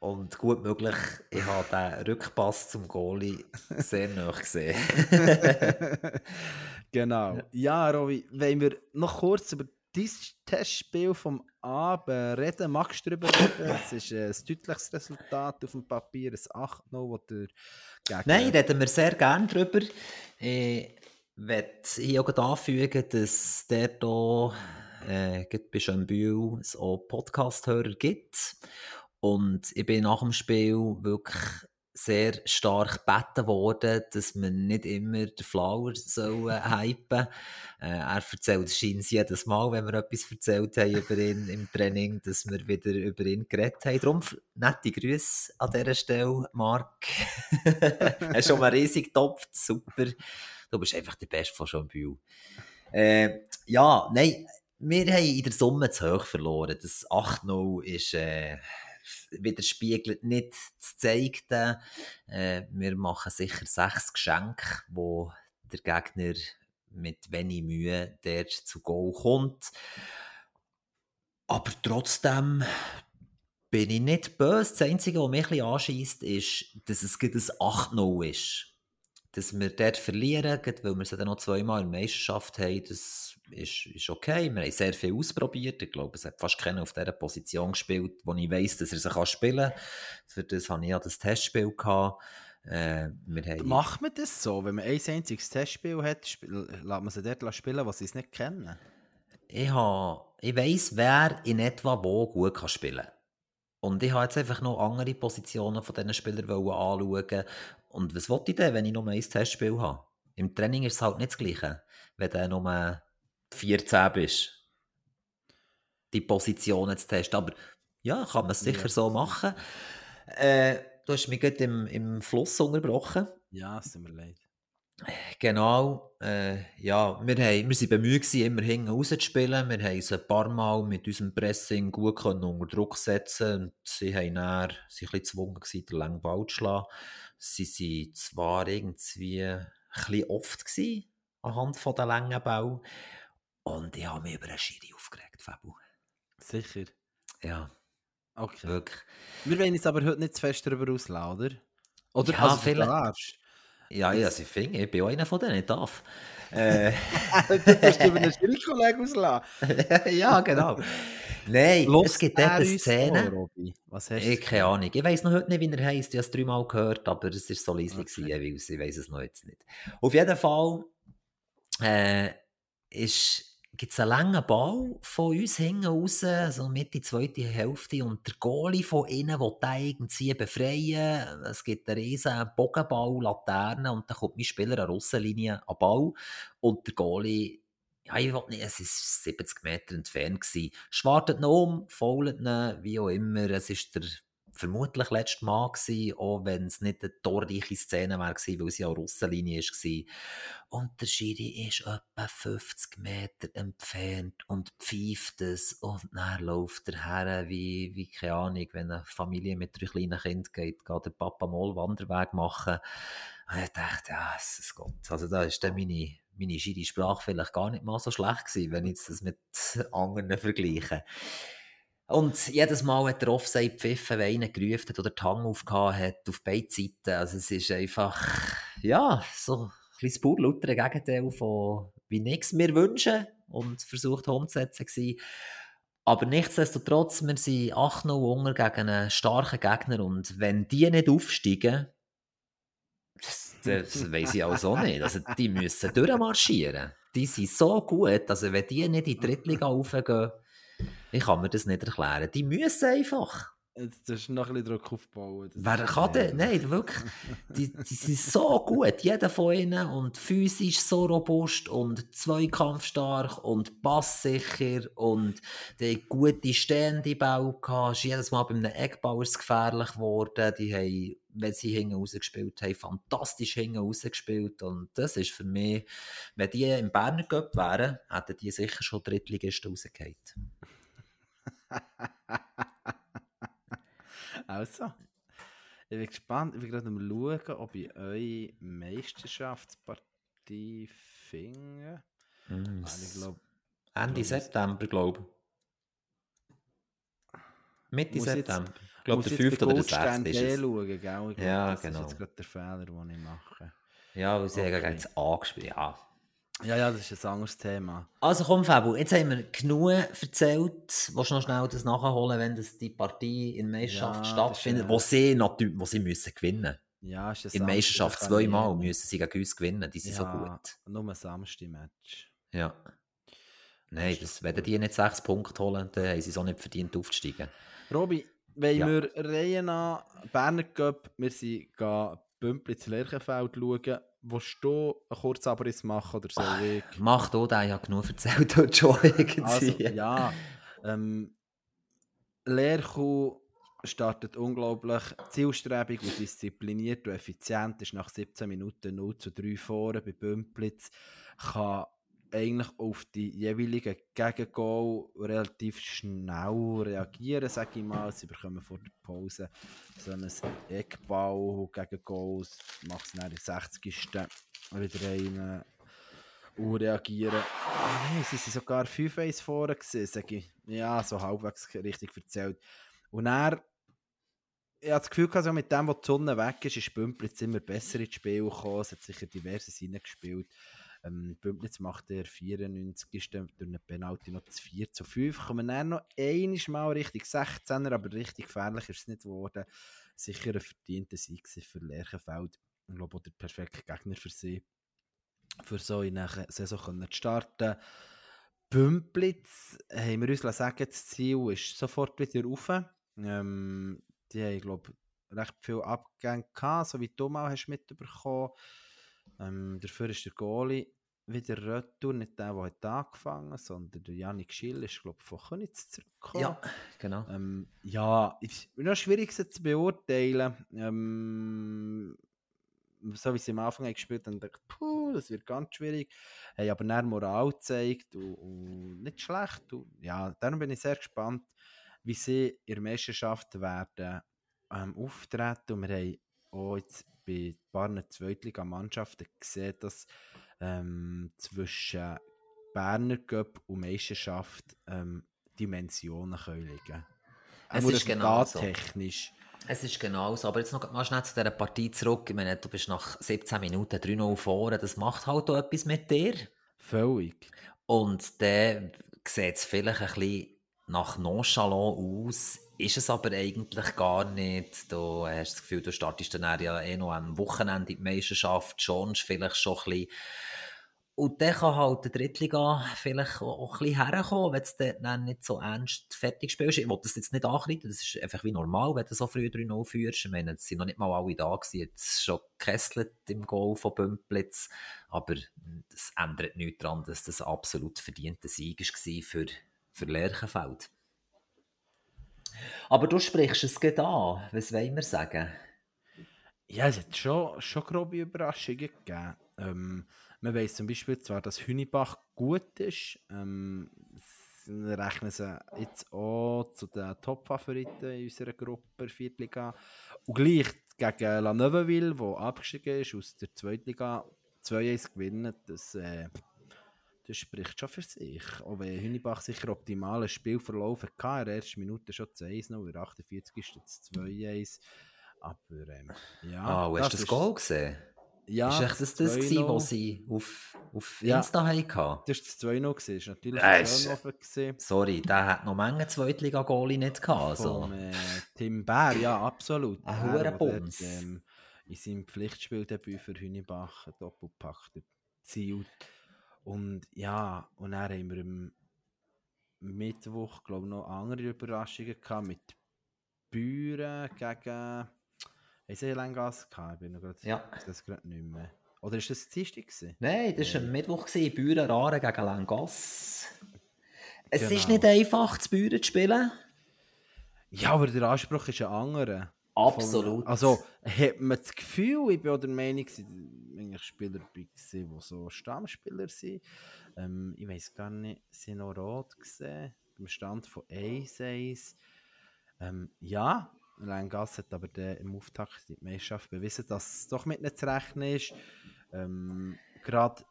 Und gut möglich, ich habe den Rückpass zum Goalie sehr nah gesehen. genau. Ja, Rovi, wenn wir noch kurz über dieses Testspiel vom Abend reden, magst du darüber reden? Es ist ein deutliches Resultat auf dem Papier, ein 8-0, das Gegner... Nein, reden wir sehr gerne darüber. Ich möchte hier auch anfügen, dass der hier äh, bei Schönbühl auch Podcast-Hörer gibt. Und ich bin nach dem Spiel wirklich sehr stark gebeten worden, dass man nicht immer den Flower soll hypen äh, Er erzählt es jedes Mal, wenn wir etwas erzählt haben über ihn im Training, dass wir wieder über ihn geredet haben. Darum nette Grüße an dieser Stelle, Marc. er ist schon mal riesig getopft, super. Du bist einfach der Beste von Jean Äh, ja, nein, wir haben in der Summe zu hoch verloren. Das 8-0 ist... Äh, widerspiegelt nicht das Zeigte. Äh, wir machen sicher sechs Geschenke, wo der Gegner mit wenig Mühe dort zu Goal kommt. Aber trotzdem bin ich nicht böse. Das Einzige, was mich ein anschießt, ist, dass es ein 8-0 ist. Dass wir dort verlieren, weil wir es dann noch zweimal in der Meisterschaft haben, das ist, ist okay. Wir haben sehr viel ausprobiert. Ich glaube, es hat fast keiner auf dieser Position gespielt, wo ich weiss, dass er sich spielen kann. Für das hatte ich ja das Testspiel. Gehabt. Äh, Macht man das so? Wenn man ein einziges Testspiel hat, lässt man sie dort spielen, was sie es nicht kennen? Ich, ich weiss, wer in etwa wo gut kann spielen kann. Und ich habe jetzt einfach noch andere Positionen von diesen Spielern anschauen. Und was wollte ich denn, wenn ich nur ein Testspiel habe? Im Training ist es halt nicht das Gleiche. Wenn du nur 14 bist, die Positionen zu testen. Aber ja, kann man es sicher ja. so machen. Äh, du hast mich gerade im, im Fluss unterbrochen. Ja, es tut mir leid. Genau, äh, ja, wir, haben, wir sind bemüht gewesen, immer hinten rauszuspielen. Wir haben sie ein paar Mal mit unserem Pressing gut können unter Druck setzen und sie haben dann, sie ein bisschen gezwungen den langen Ball zu schlagen. Sie waren zwar irgendwie ein oft gewesen, anhand von der langen Ball, und ich habe mich über einen Schiri aufgeregt, Fabu. Sicher? Ja. Okay. Wirklich. Wir wollen uns aber heute nicht zu fest darüber auslassen, oder? Oder ja, also, vielleicht. Ja, ja, sie fing, ich bin auch einer von denen, ich darf. Äh. du hast über einen Schiri-Kollegen auslassen. ja, genau. Nein, Los es gibt dort eine Szene. Vor, Was hast du? Ich keine Ahnung. Ich weiß noch heute nicht, wie er heißt. Ich habe es dreimal gehört, aber es war so leise, okay. weil ich weiß es noch jetzt nicht. Auf jeden Fall äh, ist gibt es einen langen Ball von uns hinten raus, also mit die zweite Hälfte, und der Goalie von innen will den irgendwie befreien. Es gibt einen riesen Bogenball, Laterne, und dann kommt mein Spieler an Russenlinie an Ball, und der Goalie, ja, ich will nicht, es war 70 Meter entfernt. Gewesen. Schwartet noch um, faulet ihn, wie auch immer, es ist der vermutlich letztes Mal gewesen, auch wenn es nicht eine torreiche Szene gewesen, weil sie an Russenlinie war. Und der Schiri ist etwa 50 Meter entfernt und pfeift es und dann läuft er her, wie, wie keine Ahnung, wenn eine Familie mit drei kleinen Kindern geht, geht der Papa mal Wanderweg machen. Und ich dachte, ja, es ist Gott. Also da ist dann meine, meine Schiri-Sprache vielleicht gar nicht mal so schlecht gewesen, wenn ich das mit anderen vergleiche. Und jedes Mal hat der Offside pfiffen, wenn einer gerufen hat oder die Hang aufgehauen hat, auf beiden Seiten. Also es ist einfach, ja, so ein bisschen pur Gegenteil von, wie nichts mir wünschen und versucht umzusetzen. Aber nichtsdestotrotz, wir sind 8-0 Hunger gegen einen starken Gegner und wenn die nicht aufsteigen, das, weiss ich auch so nicht. Also, die müssen durchmarschieren. Die sind so gut, also wenn die nicht in die Drittliga raufgehen, ich kann mir das nicht erklären. Die müssen einfach. Jetzt ist noch ein bisschen Druck aufbauen. Das Wer kann denn? Nein, wirklich. Die, die sind so gut, jeder von ihnen. Und physisch so robust und zweikampfstark und passsicher und die gute stehende Bau gehabt. Ist jedes Mal bei einem Eckbauer gefährlich geworden. Die haben, wenn sie hinten rausgespielt haben, fantastisch hinten rausgespielt. Und das ist für mich, wenn die im Berner Cup wären, hätten die sicher schon Drittligisten rausgehauen. Also, ich bin gespannt. Ich bin gerade am schauen, ob ich eure Meisterschaftspartie finde. Mm, glaube, Ende September, glaube ich. Mitte September. Ich glaube, der jetzt bei 5. oder der 6. Goldstern ist es. schauen, gell? Ich glaub, Ja, das genau. ist jetzt gerade der Fehler, den ich mache. Ja, weil sie Okay. haben jetzt angespielt. Ja. Ja, ja, das ist ein anderes Thema. Also komm, Fabu, jetzt haben wir genug erzählt. Willst du noch schnell das nachholen, wenn das die Partie in Meisterschaft Ja, stattfindet, wo sie natürlich wo sie müssen gewinnen Ja, ist In Meisterschaft zweimal müssen sie gegen uns gewinnen. Die sind so Ja, gut. Nur ein Samstag-Match. Ja. Nein, das, wenn die nicht sechs Punkte holen, dann haben sie auch nicht verdient aufzusteigen. Robi, wenn Ja. wir Reihen an Berner Cup, wir sind gehen Bümplitz Lerchenfeld schauen. Willst du einen kurzen Abriss machen oder soll ich? Mach du den, ich habe genug erzählt heute schon irgendwie. Also, ja. Ähm, Lehrkuh startet unglaublich zielstrebig und diszipliniert und effizient, ist nach 17 Minuten 0 zu 3 vorne bei Bümplitz, kann eigentlich auf die jeweiligen Gegengol relativ schnell reagieren, sage ich mal. Sie bekommen vor der Pause so ein Eckball gegen Goals, macht es dann in der 60. wieder rein und reagieren. Ah, Nein, sie sind sogar 5-1 vorne sage ich. Ja, so halbwegs richtig erzählt. Und er, ich habe das Gefühl, gehabt, so mit dem, wo die Sonne weg ist, ist Bümplitz immer besser ins Spiel gekommen. Es hat sicher diverses reingespielt. Ähm, Bümplitz macht der 94. durch eine Penalty noch zu 4 zu 5. Kommen dann noch einiges Mal richtig 16er, aber richtig gefährlich ist es nicht geworden. Sicher ein verdienter Sieg für Lerchenfeld. Ich glaube, auch der perfekte Gegner für sie für so in einer Saison zu starten. Bümplitz haben wir uns sagen, das Ziel ist sofort wieder rauf. Ähm, die haben, glaube ich, recht viel Abgänge gehabt, so wie du mal hast mitbekommen. Ähm, dafür ist der Goalie wieder retour, nicht der, der hat angefangen hat, sondern der Janik Schill ist, glaube ich, von Königs zurückgekommen. Ja, genau. Ähm, ja, ist noch schwierig zu beurteilen. Ähm, so wie sie am Anfang gespielt haben, dachte ich, puh, das wird ganz schwierig. Haben aber dann Moral gezeigt und, und nicht schlecht. Und, ja, darum bin ich sehr gespannt, wie sie in der Meisterschaft werden ähm, auftreten. Und wir haben auch jetzt bei ein paar Zweitligamannschaften gesehen, dass ähm, zwischen Berner Cup und Meisterschaft ähm, Dimensionen können liegen Es ist genau so. technisch. Es ist genau so. Aber jetzt noch mal schnell zu dieser Partie zurück. Ich meine, du bist nach 17 Minuten 3-0 vorne. Das macht halt auch etwas mit dir. Völlig. Und dann sieht es vielleicht ein bisschen nach nonchalant aus, ist es aber eigentlich gar nicht. Du hast das Gefühl, du startest dann ja eh noch am Wochenende in die Meisterschaft, schon vielleicht schon ein bisschen. Und dann kann halt der Drittliga vielleicht auch ein bisschen herkommen, wenn du dann nicht so ernst fertig spielst. Ich will das jetzt nicht ankreiden, das ist einfach wie normal, wenn du so früh 3-0 führst. Ich meine, es sind noch nicht mal alle da gewesen, jetzt schon gekesselt im Goal von Bümplitz. Aber das ändert nichts daran, dass das absolut verdienter Sieg war für, für Lerchenfeld. Aber du sprichst es gerade an. Was wollen wir sagen? Ja, es hat schon, schon grobe Überraschungen gegeben. Ähm, man weiß zum Beispiel zwar, dass Hünibach gut ist. Ähm, rechnen sie jetzt auch zu den Top-Favoriten in unserer Gruppe Viertliga. Und gleich gegen La Neuveville, der abgestiegen ist aus der Zweitliga, 2-1 gewinnen, das, äh, das spricht schon für sich. Auch wenn Hünibach sicher optimalen Spielverlauf hatte, in der ersten Minute schon 2-1, in der 48 ist es 2-1. Aber ähm, ja. Ah, hast du das, Goal gesehen? Ja, ist echt das das, gewesen, was sie auf, auf ja. Insta hatten? Das war das 2-0, das ist natürlich ein Turnover. Sorry, der hat noch Menge Zweitliga-Goalie nicht gehabt. Also. Vom, äh, Tim Bär, ja, absolut. Ein hoher Bums. Ähm, in seinem Pflichtspieldebüt für Hünibach Doppelpack erzielt. Und ja, und dann haben wir am Mittwoch, glaube ich, noch andere Überraschungen gehabt mit Büren gegen haben sie Lengas gehabt? Ich bin noch grad, ja. das gerade nicht mehr. Oder ist das Dienstag gewesen? Nein, das war am Mittwoch, gewesen, Büren Rare gegen Langas. Es genau. ist nicht einfach, zu Büren zu spielen. Ja, aber der Anspruch ist ein anderer. Absolut. also hat man das Gefühl, ich bin auch der Meinung, eigentlich Spieler dabei die so Stammspieler sind. Ähm, ich weiß gar nicht, sind noch rot gesehen, beim Stand von 1-1. Ähm, ja, Langas hat aber der im Auftakt die Meisterschaft bewiesen, dass es doch mit nicht zu rechnen ist. Ähm, Gerade,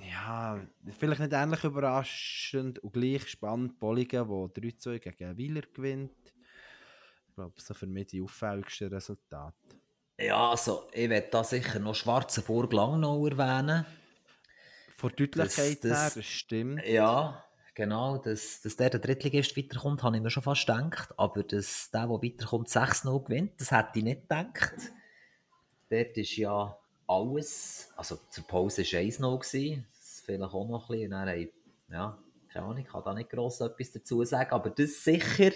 ja, vielleicht nicht ähnlich überraschend und gleich spannend, Bolligen, wo 3-2 gegen Wieler gewinnt. Ich glaube, so für mich die auffälligsten Resultate. Ja, also ich werde da sicher noch Schwarzenburg-Langnau erwähnen. Von Deutlichkeit das, das, her, das stimmt. Ja, Genau, dass, dass der, der Drittligist weiterkommt, habe ich mir schon fast gedacht. Aber dass der, der weiterkommt, 6-0 gewinnt, das hätte ich nicht gedacht. Dort ist ja alles, also zur Pause war 1-0 gewesen, das vielleicht auch noch ein bisschen. Dann, ja, keine Ahnung, ich kann da nicht gross etwas dazu sagen, aber das sicher.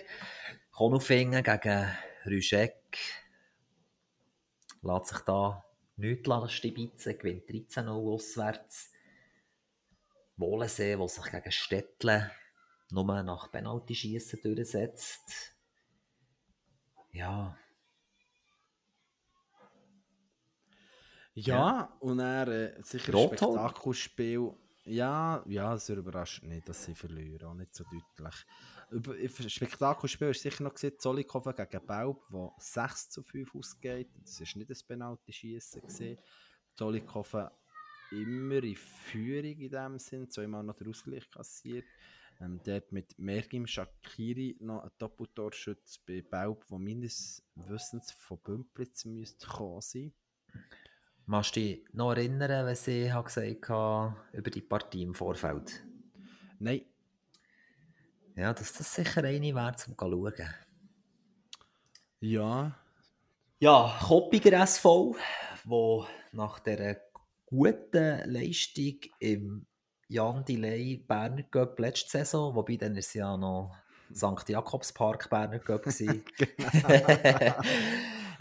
Konufingen gegen Rüschek lässt sich da nichts stibitzen, gewinnt 13-0 auswärts. Wohlensee, der sich gegen Stettle nur nach Penalty-Schiessen durchsetzt. Ja. Ja, ja. und er äh, sicher ein Spektakelspiel. Ja, ja, es überrascht nicht, dass sie verlieren, auch nicht so deutlich. Spektakelspiel ist sicher noch gesehen, Zollikofen gegen Baub, wo 6 zu 5 ausgeht. Das war nicht ein Penalty-Schiessen. Zollikofen immer in Führung in dem Sinn, zweimal noch der Ausgleich kassiert. Ähm, dort mit Mergim Shakiri noch ein Doppeltorschütz bei Baub, der meines Wissens von Bümplitz müsste kommen sein. Machst du dich noch erinnern, was ich habe gesagt habe über die Partie im Vorfeld? Nein. Ja, dass das sicher eine wäre, zum schauen. Ja. Ja, Koppiger SV, wo nach der guten Leistung im Jan Delay Berner Cup letzte Saison, wobei dann ist ja noch St. Jakobspark Berner Cup gewesen. Genau.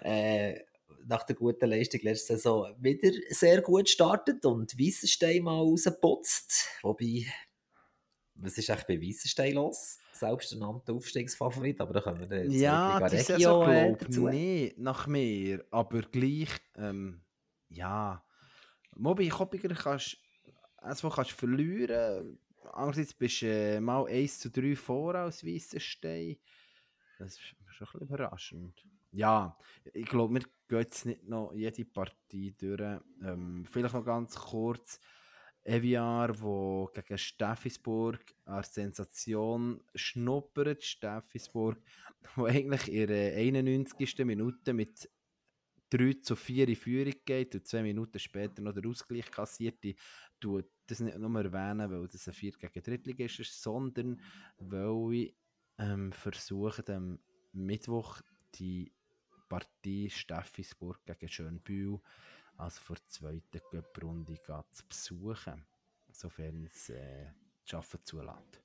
äh, nach der guten Leistung letzte Saison wieder sehr gut startet und Weissenstein mal rausgeputzt. Wobei, was ist eigentlich bei Weissenstein los? Selbsternannter Aufstiegsfavorit, aber da können wir dann Ja, die Saison äh, dazu. nicht nach mir, aber gleich, ähm, ja, Mobi Koppiger kannst also kannst verlieren. Andererseits bist du äh, mal 1 zu 3 vor als Weissenstein. Das ist schon ein bisschen überraschend. Ja, ich glaube, wir gehen jetzt nicht noch jede Partie durch. Ähm, vielleicht noch ganz kurz. Eviar, wo gegen Steffisburg eine Sensation schnuppert. Steffisburg, wo eigentlich ihre 91. Minute mit 3 zu 4 in Führung geht und zwei Minuten später noch der Ausgleich kassiert, die tut das nicht nur erwähnen, weil das ein 4 gegen Drittligist ist, sondern weil ich ähm, versuche, am Mittwoch die Partie Steffisburg gegen Schönbühl, also vor der zweiten Cup-Runde zu besuchen, sofern es äh, das Arbeiten zulässt.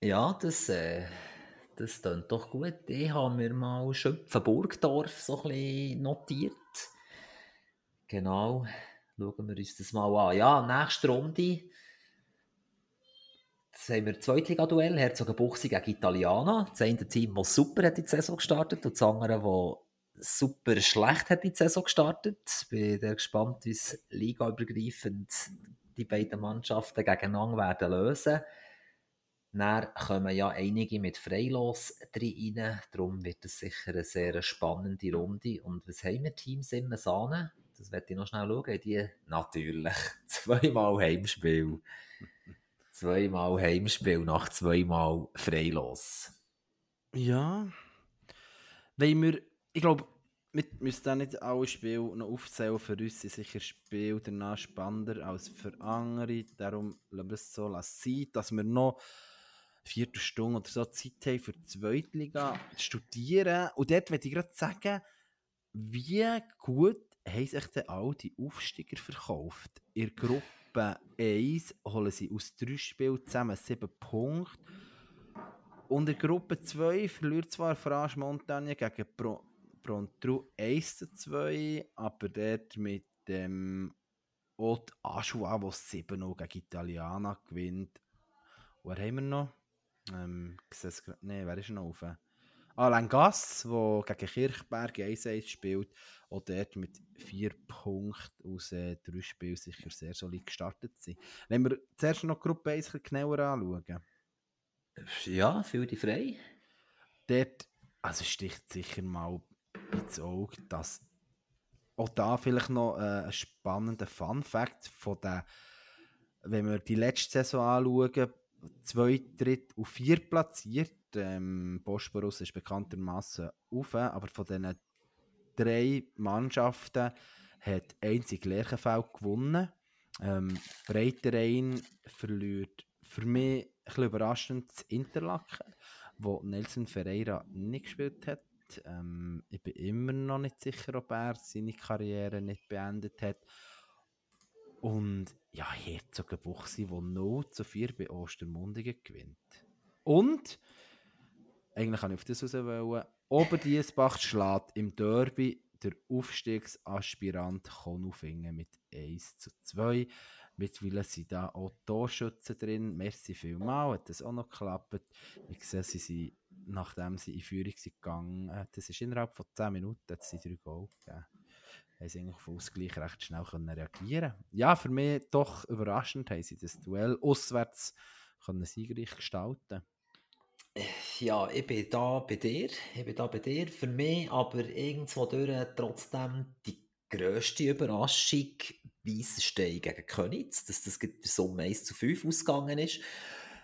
Ja, das äh, das klingt doch gut. Ich habe mir mal Schöpfen-Burgdorf so ein notiert. Genau. Schauen wir uns das mal an. Ja, nächste Runde. Jetzt haben wir Zweitliga-Duell, Herzogenbuchsee gegen Italiana. Das eine Team, das super hat in die Saison gestartet und das andere, das super schlecht hat in die Saison gestartet. Ich bin sehr gespannt, wie es ligaübergreifend die beiden Mannschaften gegeneinander werden lösen. Dann kommen ja einige mit Freilos rein, darum wird es sicher eine sehr spannende Runde. Und was haben wir Teams in Sahne? Das werde ich noch schnell schauen. Die natürlich zweimal Heimspiel. Zweimal Heimspiel nach zweimal Freilos. Ja. Weil wir, ich glaube, wir müssen da nicht alle Spiele noch aufzählen. Für uns sind sicher Spiele danach spannender als für andere. Darum lassen wir es so sein, dass wir noch vierte Stunde oder so Zeit haben für die Zweitliga zu studieren. Und dort möchte ich gerade sagen, wie gut haben sich denn all die Aufsteiger verkauft? In der Gruppe 1 holen sie aus drei Spielen zusammen sieben Punkte. Und in der Gruppe 2 verliert zwar Franche Montagne gegen Pro Prontru 1 zu 2, aber dort mit dem Haute Ajoie, der 7 0 gegen Italiana gewinnt. Wer haben wir noch? Ähm, Nein, wer ist noch auf? Alain Gass, der gegen Kirchberg 1-1 spielt, auch dort mit 4 Punkten aus äh, drei Spielen sicher sehr solid gestartet sind. Wenn wir zuerst noch Gruppe 1 ein genauer anschauen. Ja, fühl dich frei. Dort also sticht sicher mal ins Auge, dass auch da vielleicht noch äh, ein spannender Fun-Fact von der, wenn wir die letzte Saison anschauen, zwei, dritt und vier platziert. Ähm, Bosporus ist bekanntermaßen auf, aber von diesen drei Mannschaften hat einzig Lerchenfeld gewonnen. Ähm, Breiterein verliert für mich ein überraschend das Interlaken, wo Nelson Ferreira nicht gespielt hat. Ähm, ich bin immer noch nicht sicher, ob er seine Karriere nicht beendet hat. Und ja, Herzogenbuchsee, der 0 zu 4 bei Ostermundigen gewinnt. Und, eigentlich kann ich auf das raus wollen, Oberdiesbach schlägt im Derby der Aufstiegsaspirant Konufingen mit 1 zu 2. Mittlerweile sind da auch Torschützen drin. Merci vielmal, hat das auch noch geklappt. Ich sehe, sie sind, nachdem sie in Führung sind gegangen, äh, das ist innerhalb von 10 Minuten, hat sie drei Goal gegeben haben sie eigentlich auf Ausgleich recht schnell können reagieren Ja, für mich doch überraschend haben sie das Duell auswärts können siegreich gestalten ja, ich bin da bei dir. Ich bin da bei dir. Für mich aber irgendwo durch trotzdem die grösste Überraschung Weissenstein gegen Könitz, dass das bei Summe 1 zu 5 ausgegangen ist.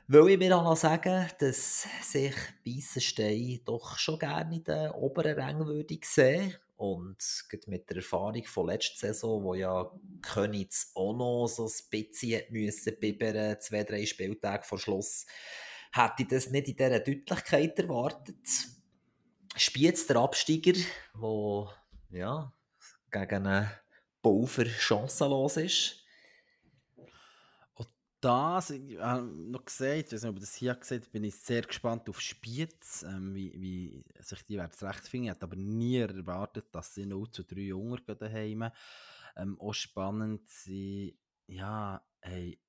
Weil ich mir auch sagen, dass sich Weissenstein doch schon gerne in den oberen Rängen würde sehen und mit der Erfahrung von letzter Saison, wo ja Königs auch noch so ein bisschen müssen bibbern, zwei, drei Spieltage vor Schluss, hätte ich das nicht in dieser Deutlichkeit erwartet. Spielt der Absteiger, der ja, gegen einen Pulver chancenlos ist das, ich habe noch gesagt, ich weiß nicht, ob das hier gesagt bin ich sehr gespannt auf Spiez, ähm, wie, wie sich die werden zurechtfinden. Ich hätte aber nie erwartet, dass sie 0 zu 3 Jünger daheim. Ähm, auch spannend, sie, ja, hey,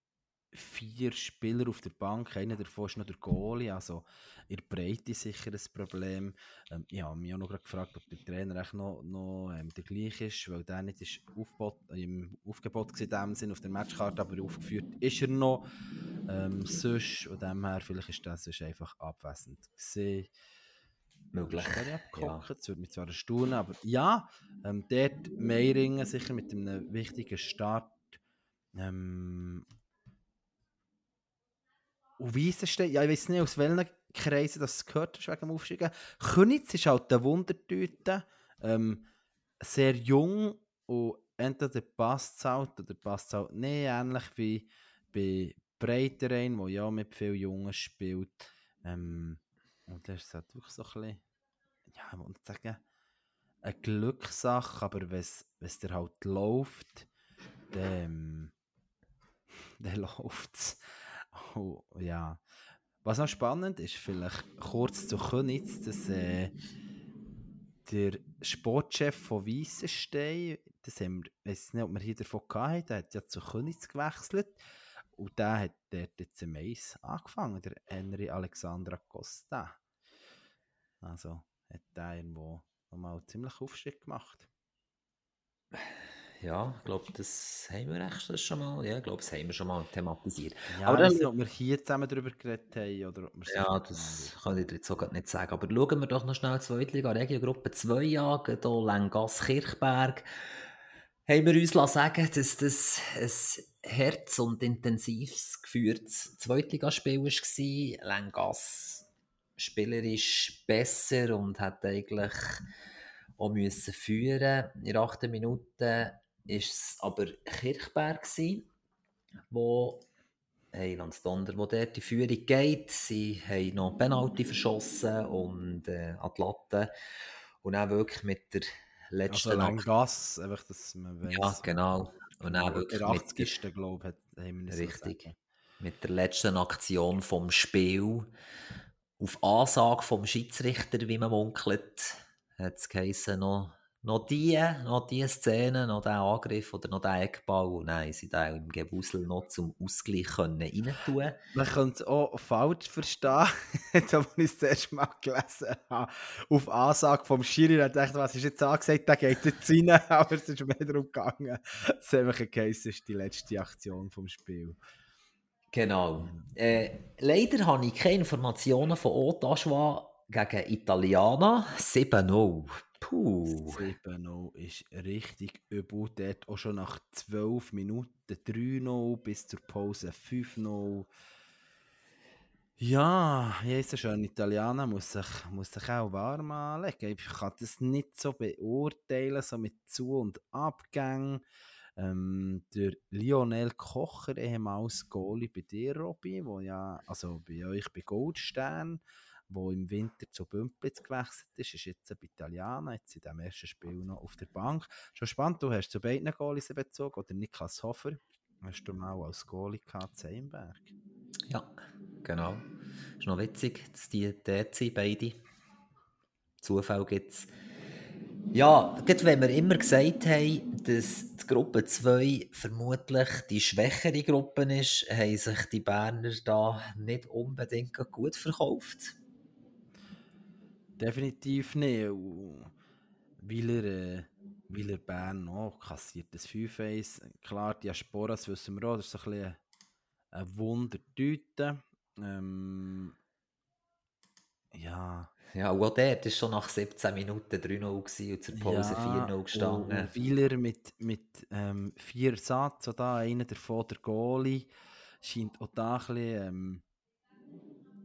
vier Spieler auf der Bank, einer davon ist noch der Goalie, also in der Breite sicher ein Problem. Ähm, ich habe mich auch noch gefragt, ob der Trainer echt noch, noch ähm, der gleiche ist, weil der nicht ist Aufbot, im Aufgebot war in dem Sinn auf der Matchkarte, aber aufgeführt ist er noch. Ähm, sonst, und dem her, vielleicht ist das sonst einfach abwesend gesehen. Möglich. Ja. Das würde mich zwar erstaunen, aber ja, ähm, dort Meiringen sicher mit einem wichtigen Start. Ähm, und Weissenstein, ja, ich weiß nicht, aus welchen Kreisen das gehört hast wegen dem Aufstieg. Könitz ist halt der Wundertüte. Ähm, sehr jung und entweder passt es halt oder passt es halt nicht. Ähnlich wie bei Breiterein, wo ja mit vielen Jungen spielt. Ähm, und das ist halt wirklich so ein bisschen, ja, ich muss sagen, eine Glückssache, aber wenn es dir halt läuft, dann, dann läuft es. Oh, ja. Was noch spannend ist, vielleicht kurz zu Könitz, dass äh, der Sportchef von Weissenstein, das haben wir, ich weiß nicht, ob wir hier davon hatten, der hat ja zu Könitz gewechselt. und der hat dort jetzt im Mais angefangen, der Henry Alexandra Costa. Also hat der irgendwo nochmal ziemlich Aufstieg gemacht. Ja, ich glaube, das haben wir echt schon mal, ja, ich glaube, das haben wir schon mal thematisiert. Ja, Aber dann- nicht, ob wir hier zusammen darüber geredet haben oder ob wir Ja, das kann ich dir jetzt so grad nicht sagen. Aber schauen wir doch noch schnell die Zweitliga Regiogruppe 2 an, hier Lengas Kirchberg. Haben wir uns sagen, dass das ein herz- und intensives geführtes Zweitligaspiel war. Lengas spielerisch besser und hat eigentlich auch müssen führen. In der 8. Minute war es aber Kirchberg, gewesen, wo Heilands Donder, wo dort die Führung geht. Sie haben noch Penalty verschossen und äh, an die Latte. Und dann wirklich mit der letzten Also Ak- Langas, einfach, dass man weiss. Ja, genau. Und dann Der wirklich mit der, 80. glaube ich, haben wir Richtig. sagen. mit der letzten Aktion vom Spiel auf Ansage vom Schiedsrichter, wie man munkelt, hat es noch, noch die, noch die Szene, noch der Angriff oder noch der Eckball. Haben sie den im Gewusel noch zum Ausgleich können rein tun. Man könnte es auch falsch verstehen, jetzt habe ich es das erste Mal gelesen habe. Auf Ansage vom Schiri, da dachte was ist jetzt angesagt, der geht jetzt rein, aber es ist mehr darum gegangen, Case ist die letzte Aktion vom Spiel. Genau. Äh, leider habe ich keine Informationen von Ottawa gegen Italiana. 7-0. Puh. 7-0 ist richtig übel, dort auch schon nach 12 Minuten 3-0 bis zur Pause 5-0. Ja, Jesus schön Italiener muss sich, muss sich auch warm anlegen. Ich kann das nicht so beurteilen, so mit Zu- und Abgängen. Ähm, der Lionel Kocher, ehemals Goalie bei dir, Robby, wo ja, also bei euch bei Goldstern, wo im Winter zu Bümplitz gewechselt ist, ist jetzt bei Italiener, jetzt in dem ersten Spiel noch auf der Bank. Schon spannend, du hast zu beiden Goalies Bezug, oder Niklas Hofer, hast du mal als Goalie gehabt, Zeinberg. Ja, genau. Ist noch witzig, dass die dort sind, beide. Zufall gibt es. Ja, gerade wenn wir immer gesagt haben, dass die Gruppe 2 vermutlich die schwächere Gruppe ist, haben sich die Berner da nicht unbedingt gut verkauft. Definitiv nicht. Und Weil er, äh, weil er Bern auch kassiert das 5-1. Klar, die Asporas wissen wir auch, das ist so ein bisschen eine Wundertüte. Ähm, ja, Ja, und auch dort war schon nach 17 Minuten 3-0 gewesen und zur Pause 4-0 gestanden. Und, Wieler mit, mit ähm, vier Satz, da einer davon, der Goalie, scheint auch da ein bisschen, ähm, ein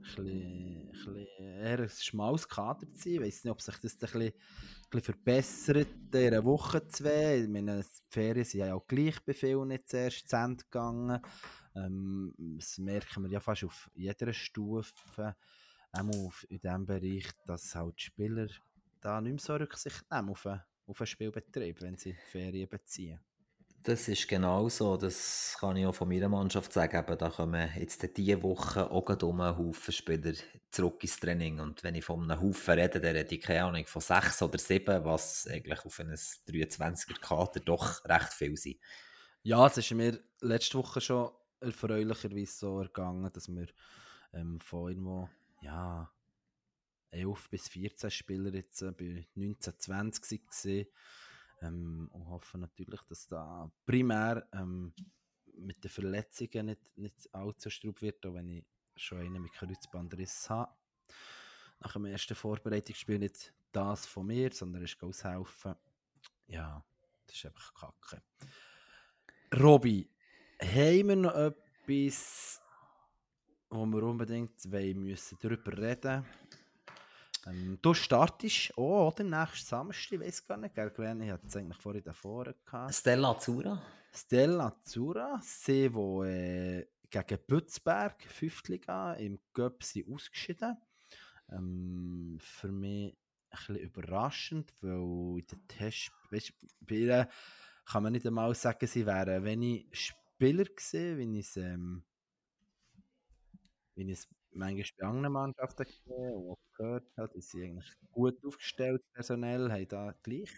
bisschen, bisschen eher ein schmales Kader zu sein. Ich weiß nicht, ob sich das ein bisschen, ein bisschen verbessert in dieser Woche zwei. Ich meine, die Ferien sind ja auch gleich bei vielen nicht zuerst zu Ende gegangen. Ähm, das merken wir ja fast auf jeder Stufe, auch auf, in diesem Bereich, dass halt die Spieler da nicht mehr so Rücksicht nehmen auf einen, auf einen Spielbetrieb, wenn sie Ferien beziehen. Das ist genau so. Das kann ich auch von meiner Mannschaft sagen. Eben, da kommen jetzt diese Woche auch um einen Haufen Spieler zurück ins Training. Und wenn ich von einem Haufen rede, dann rede ich keine Ahnung von sechs oder sieben, was eigentlich auf einem 23er-Kader doch recht viel sind. Ja, es ist mir letzte Woche schon erfreulicherweise so ergangen, dass wir ähm, von irgendwo, ja, 11 bis 14 Spieler jetzt äh, bei 19, 20 waren. Ähm, und hoffen natürlich, dass da primär ähm, mit den Verletzungen nicht, nicht allzu straub wird, auch wenn ich schon einen mit Kreuzbandriss habe. Nach dem ersten Vorbereitungsspiel nicht das von mir, sondern ist aushelfen. Ja, das ist einfach kacke. Robby, haben wir noch etwas, wo wir unbedingt wollen, müssen darüber reden ähm, Du startest auch, oder? Nächsten Samstag, ich weiß gar nicht, gell? Ich hatte es eigentlich vorhin davor gehabt. Stella Azura? Stella Azzurra, sie, die äh, gegen Bützberg, Fünftliga, im Göpp sind ausgeschieden. Ähm, für mich ein bisschen überraschend, weil in den Test, weißt, bei ihr kann man nicht einmal sagen, sie wären wenig Spieler gewesen, wie ich es ähm, wie ich es manchmal bei anderen Mannschaften gesehen und gehört habe, die sind eigentlich gut aufgestellt, personell, haben da gleich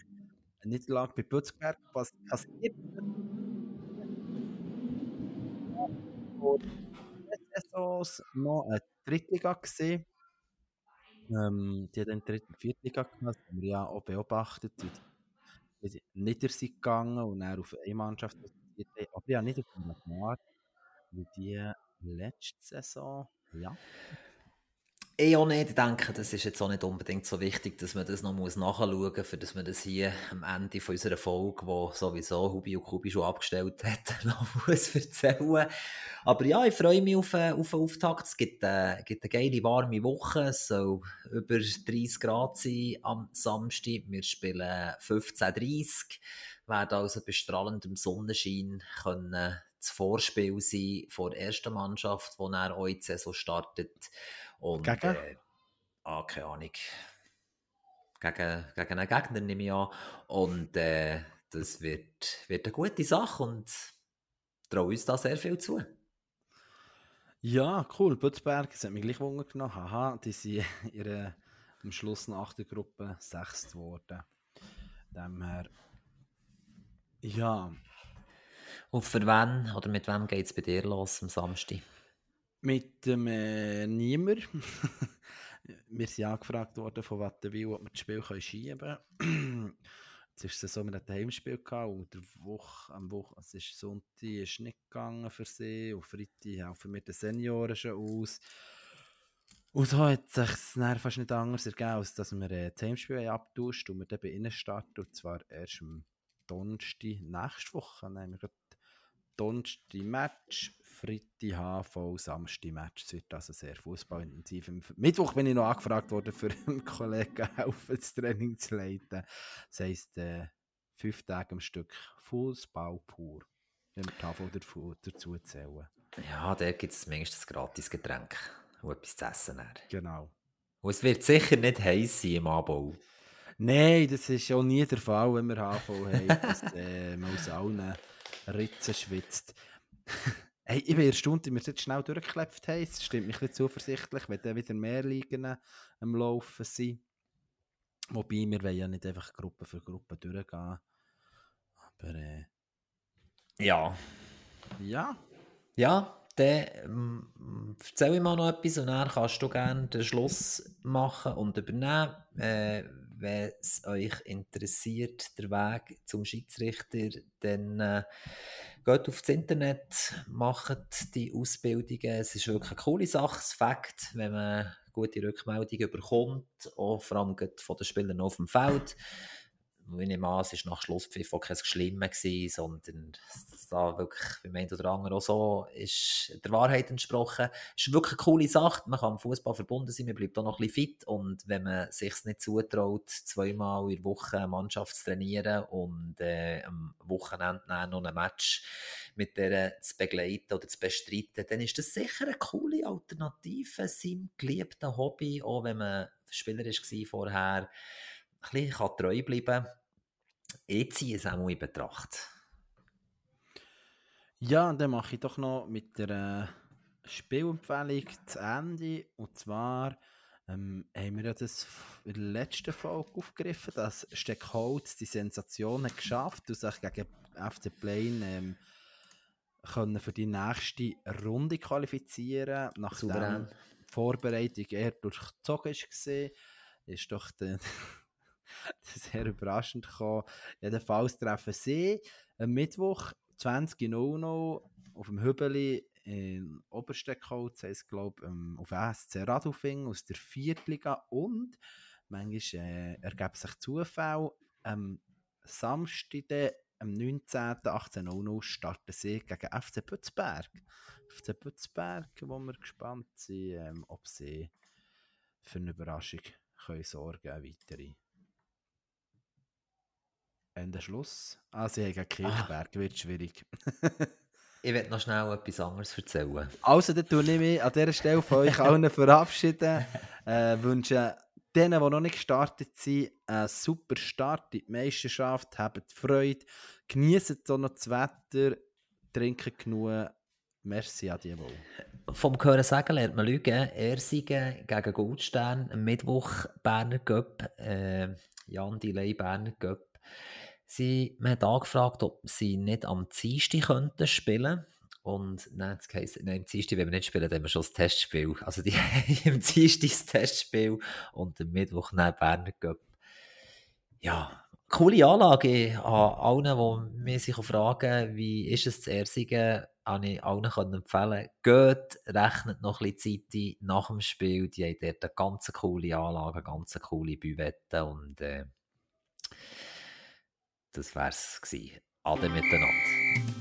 eine Niederlage bei Bützberg was kassiert. zwei Saisons noch eine Drittliga gesehen. Ähm, die hat dann Dritt- und Viertliga gehabt, das haben wir ja auch beobachtet, die, die nieder sind gegangen und dann auf eine Mannschaft. Aber ja, nicht auf eine Jahr, wie die letzte Saison, ja. Auch nicht. Ich denke, das ist jetzt auch nicht unbedingt so wichtig, dass man das noch muss nachschauen muss, für dass man das hier am Ende von unserer Folge, wo sowieso Hubi und Kubi schon abgestellt hat, noch muss erzählen. Aber ja, ich freue mich auf, äh, auf den Auftakt. Es gibt, äh, gibt eine geile, warme Woche. Es soll über 30 Grad sein am Samstag. Wir spielen 15.30 werden also bei strahlendem Sonnenschein können das Vorspiel sein von der ersten Mannschaft, auch in die Saison startet. Und, Gegen? Äh, ah, keine Ahnung. Gegen, gegen einen Gegner nehme ich an. Und äh, das wird, wird eine gute Sache und traue uns da sehr viel zu. Ja, cool. Bützberg, das hat mich gleich Wunder genommen. Haha, die sind ihre, am Schluss nach der Gruppe sechst geworden. Dem her. Ja, Und für wen oder mit wem geht es bei dir los am Samstag? mit dem äh, Niemand. wir sind angefragt worden von Wattenwil, ob wir das Spiel können schieben können. Jetzt ist es so, wir hatten ein Heimspiel gehabt und der Woche, am Woche, es ist Sonntag, ist nicht gegangen für sie und Freitag helfen wir den Senioren schon aus. Und so hat sich fast nicht anders ergeben, als dass wir äh, das Heimspiel abtauscht und wir dann bei ihnen starten und zwar erst am Donnerstag nächste Woche. Dann Donnerstag Match, Freitag HV, Samstag Match. Es wird also sehr fußballintensiv. Am Mittwoch bin ich noch angefragt worden, für einen Kollegen helfen, das Training zu leiten. Das heisst, äh, fünf Tage am Stück Fußball pur. Wenn wir die HV dazu, zählen. Ja, da gibt es das gratis Getränk und etwas zu essen. Dann. Genau. Und es wird sicher nicht heiß sein im Anbau. Nein, das ist auch nie der Fall, wenn wir HV haben, dass äh, aus allen Ritzen schwitzt. hey, ich bin erstaunt, wie wir es jetzt schnell durchgeklebt haben. Es stimmt mich ein bisschen zuversichtlich, wenn dann wieder mehr Ligen am Laufen sind. Wobei, wir wollen ja nicht einfach Gruppe für Gruppe durchgehen. Aber äh, Ja. ja, Ja, dann ähm, erzähl ich mal noch etwas und dann kannst du gerne den Schluss machen und übernehmen. Äh, wenn es euch interessiert, der Weg zum Schiedsrichter, dann äh, geht aufs Internet, macht die Ausbildungen. Es ist wirklich eine coole Sache, das Fakt, wenn man gute Rückmeldungen bekommt, auch vor allem von den Spielern auf dem Feld. Ich nehme es war nach Schlusspfiff auch kein Schlimmes, gewesen, sondern dass da wirklich beim einen oder anderen auch so ist der Wahrheit entsprochen. Es ist wirklich eine coole Sache. Man kann am Fußball verbunden sein, man bleibt auch noch ein bisschen fit. Und wenn man sich nicht zutraut, zweimal in der Woche eine Mannschaft zu trainieren und äh, am Wochenende noch ein Match mit der zu begleiten oder zu bestreiten, dann ist das sicher eine coole Alternative seinem geliebten Hobby, auch wenn man Spieler war vorher, ein bisschen kann treu bleiben Ich ziehe es auch mal in Betracht. Ja, dann mache ich doch noch mit der Spielempfehlung zu Ende. Und zwar ähm, haben wir ja das in der letzten Folge aufgegriffen, dass Steckholz die Sensationen geschafft und sich gegen FC Plain ähm, können für die nächste Runde qualifizieren. Nachdem Souverän. die Vorbereitung eher durchzogen war, ist doch der sehr überraschend gekommen. Jedenfalls treffen sie am Mittwoch 20.00 auf dem Hübeli in Obersteckholz, heisst glaube ich, auf SC Radufing aus der Viertliga und manchmal äh, ergeben sich Zufälle. Am Samstag, am 19. 18.00 starten sie gegen FC Bützberg. FC Bützberg, wo wir gespannt sind, ähm, ob sie für eine Überraschung können sorgen eine weitere. Ende Schluss. Ah, sie haben gegen Kirchberg, wird schwierig. Ich werde noch schnell etwas anderes erzählen. Also, dann tue ich mich an dieser Stelle von euch allen verabschieden. Äh, wünsche denen, die noch nicht gestartet sind, einen super Start in die Meisterschaft. Habt Freude, genießt auch noch das Wetter, trinkt genug. Merci, adieu. Vom Hören sagen lernt man Lügen. Ersigen gegen Goldstern, am Mittwoch Berner Göpp, äh, Jan Delay Berner Göpp. Sie, man hat angefragt, ob sie nicht am Dienstag könnten spielen Und nein, das heisst, nein, im Dienstag, wenn wir nicht spielen, dann haben wir schon das Testspiel. Also die im Dienstag das Testspiel und am Mittwoch dann Berner Cup. Ja, coole Anlage an allen, die mich fragen, wie ist es zu Ersigen, kann ich allen empfehlen. Geht, rechnet noch ein bisschen Zeit nach dem Spiel. Die haben dort eine ganz coole Anlage, eine ganz coole Büvette und äh, das wär's gewesen. Ade miteinander.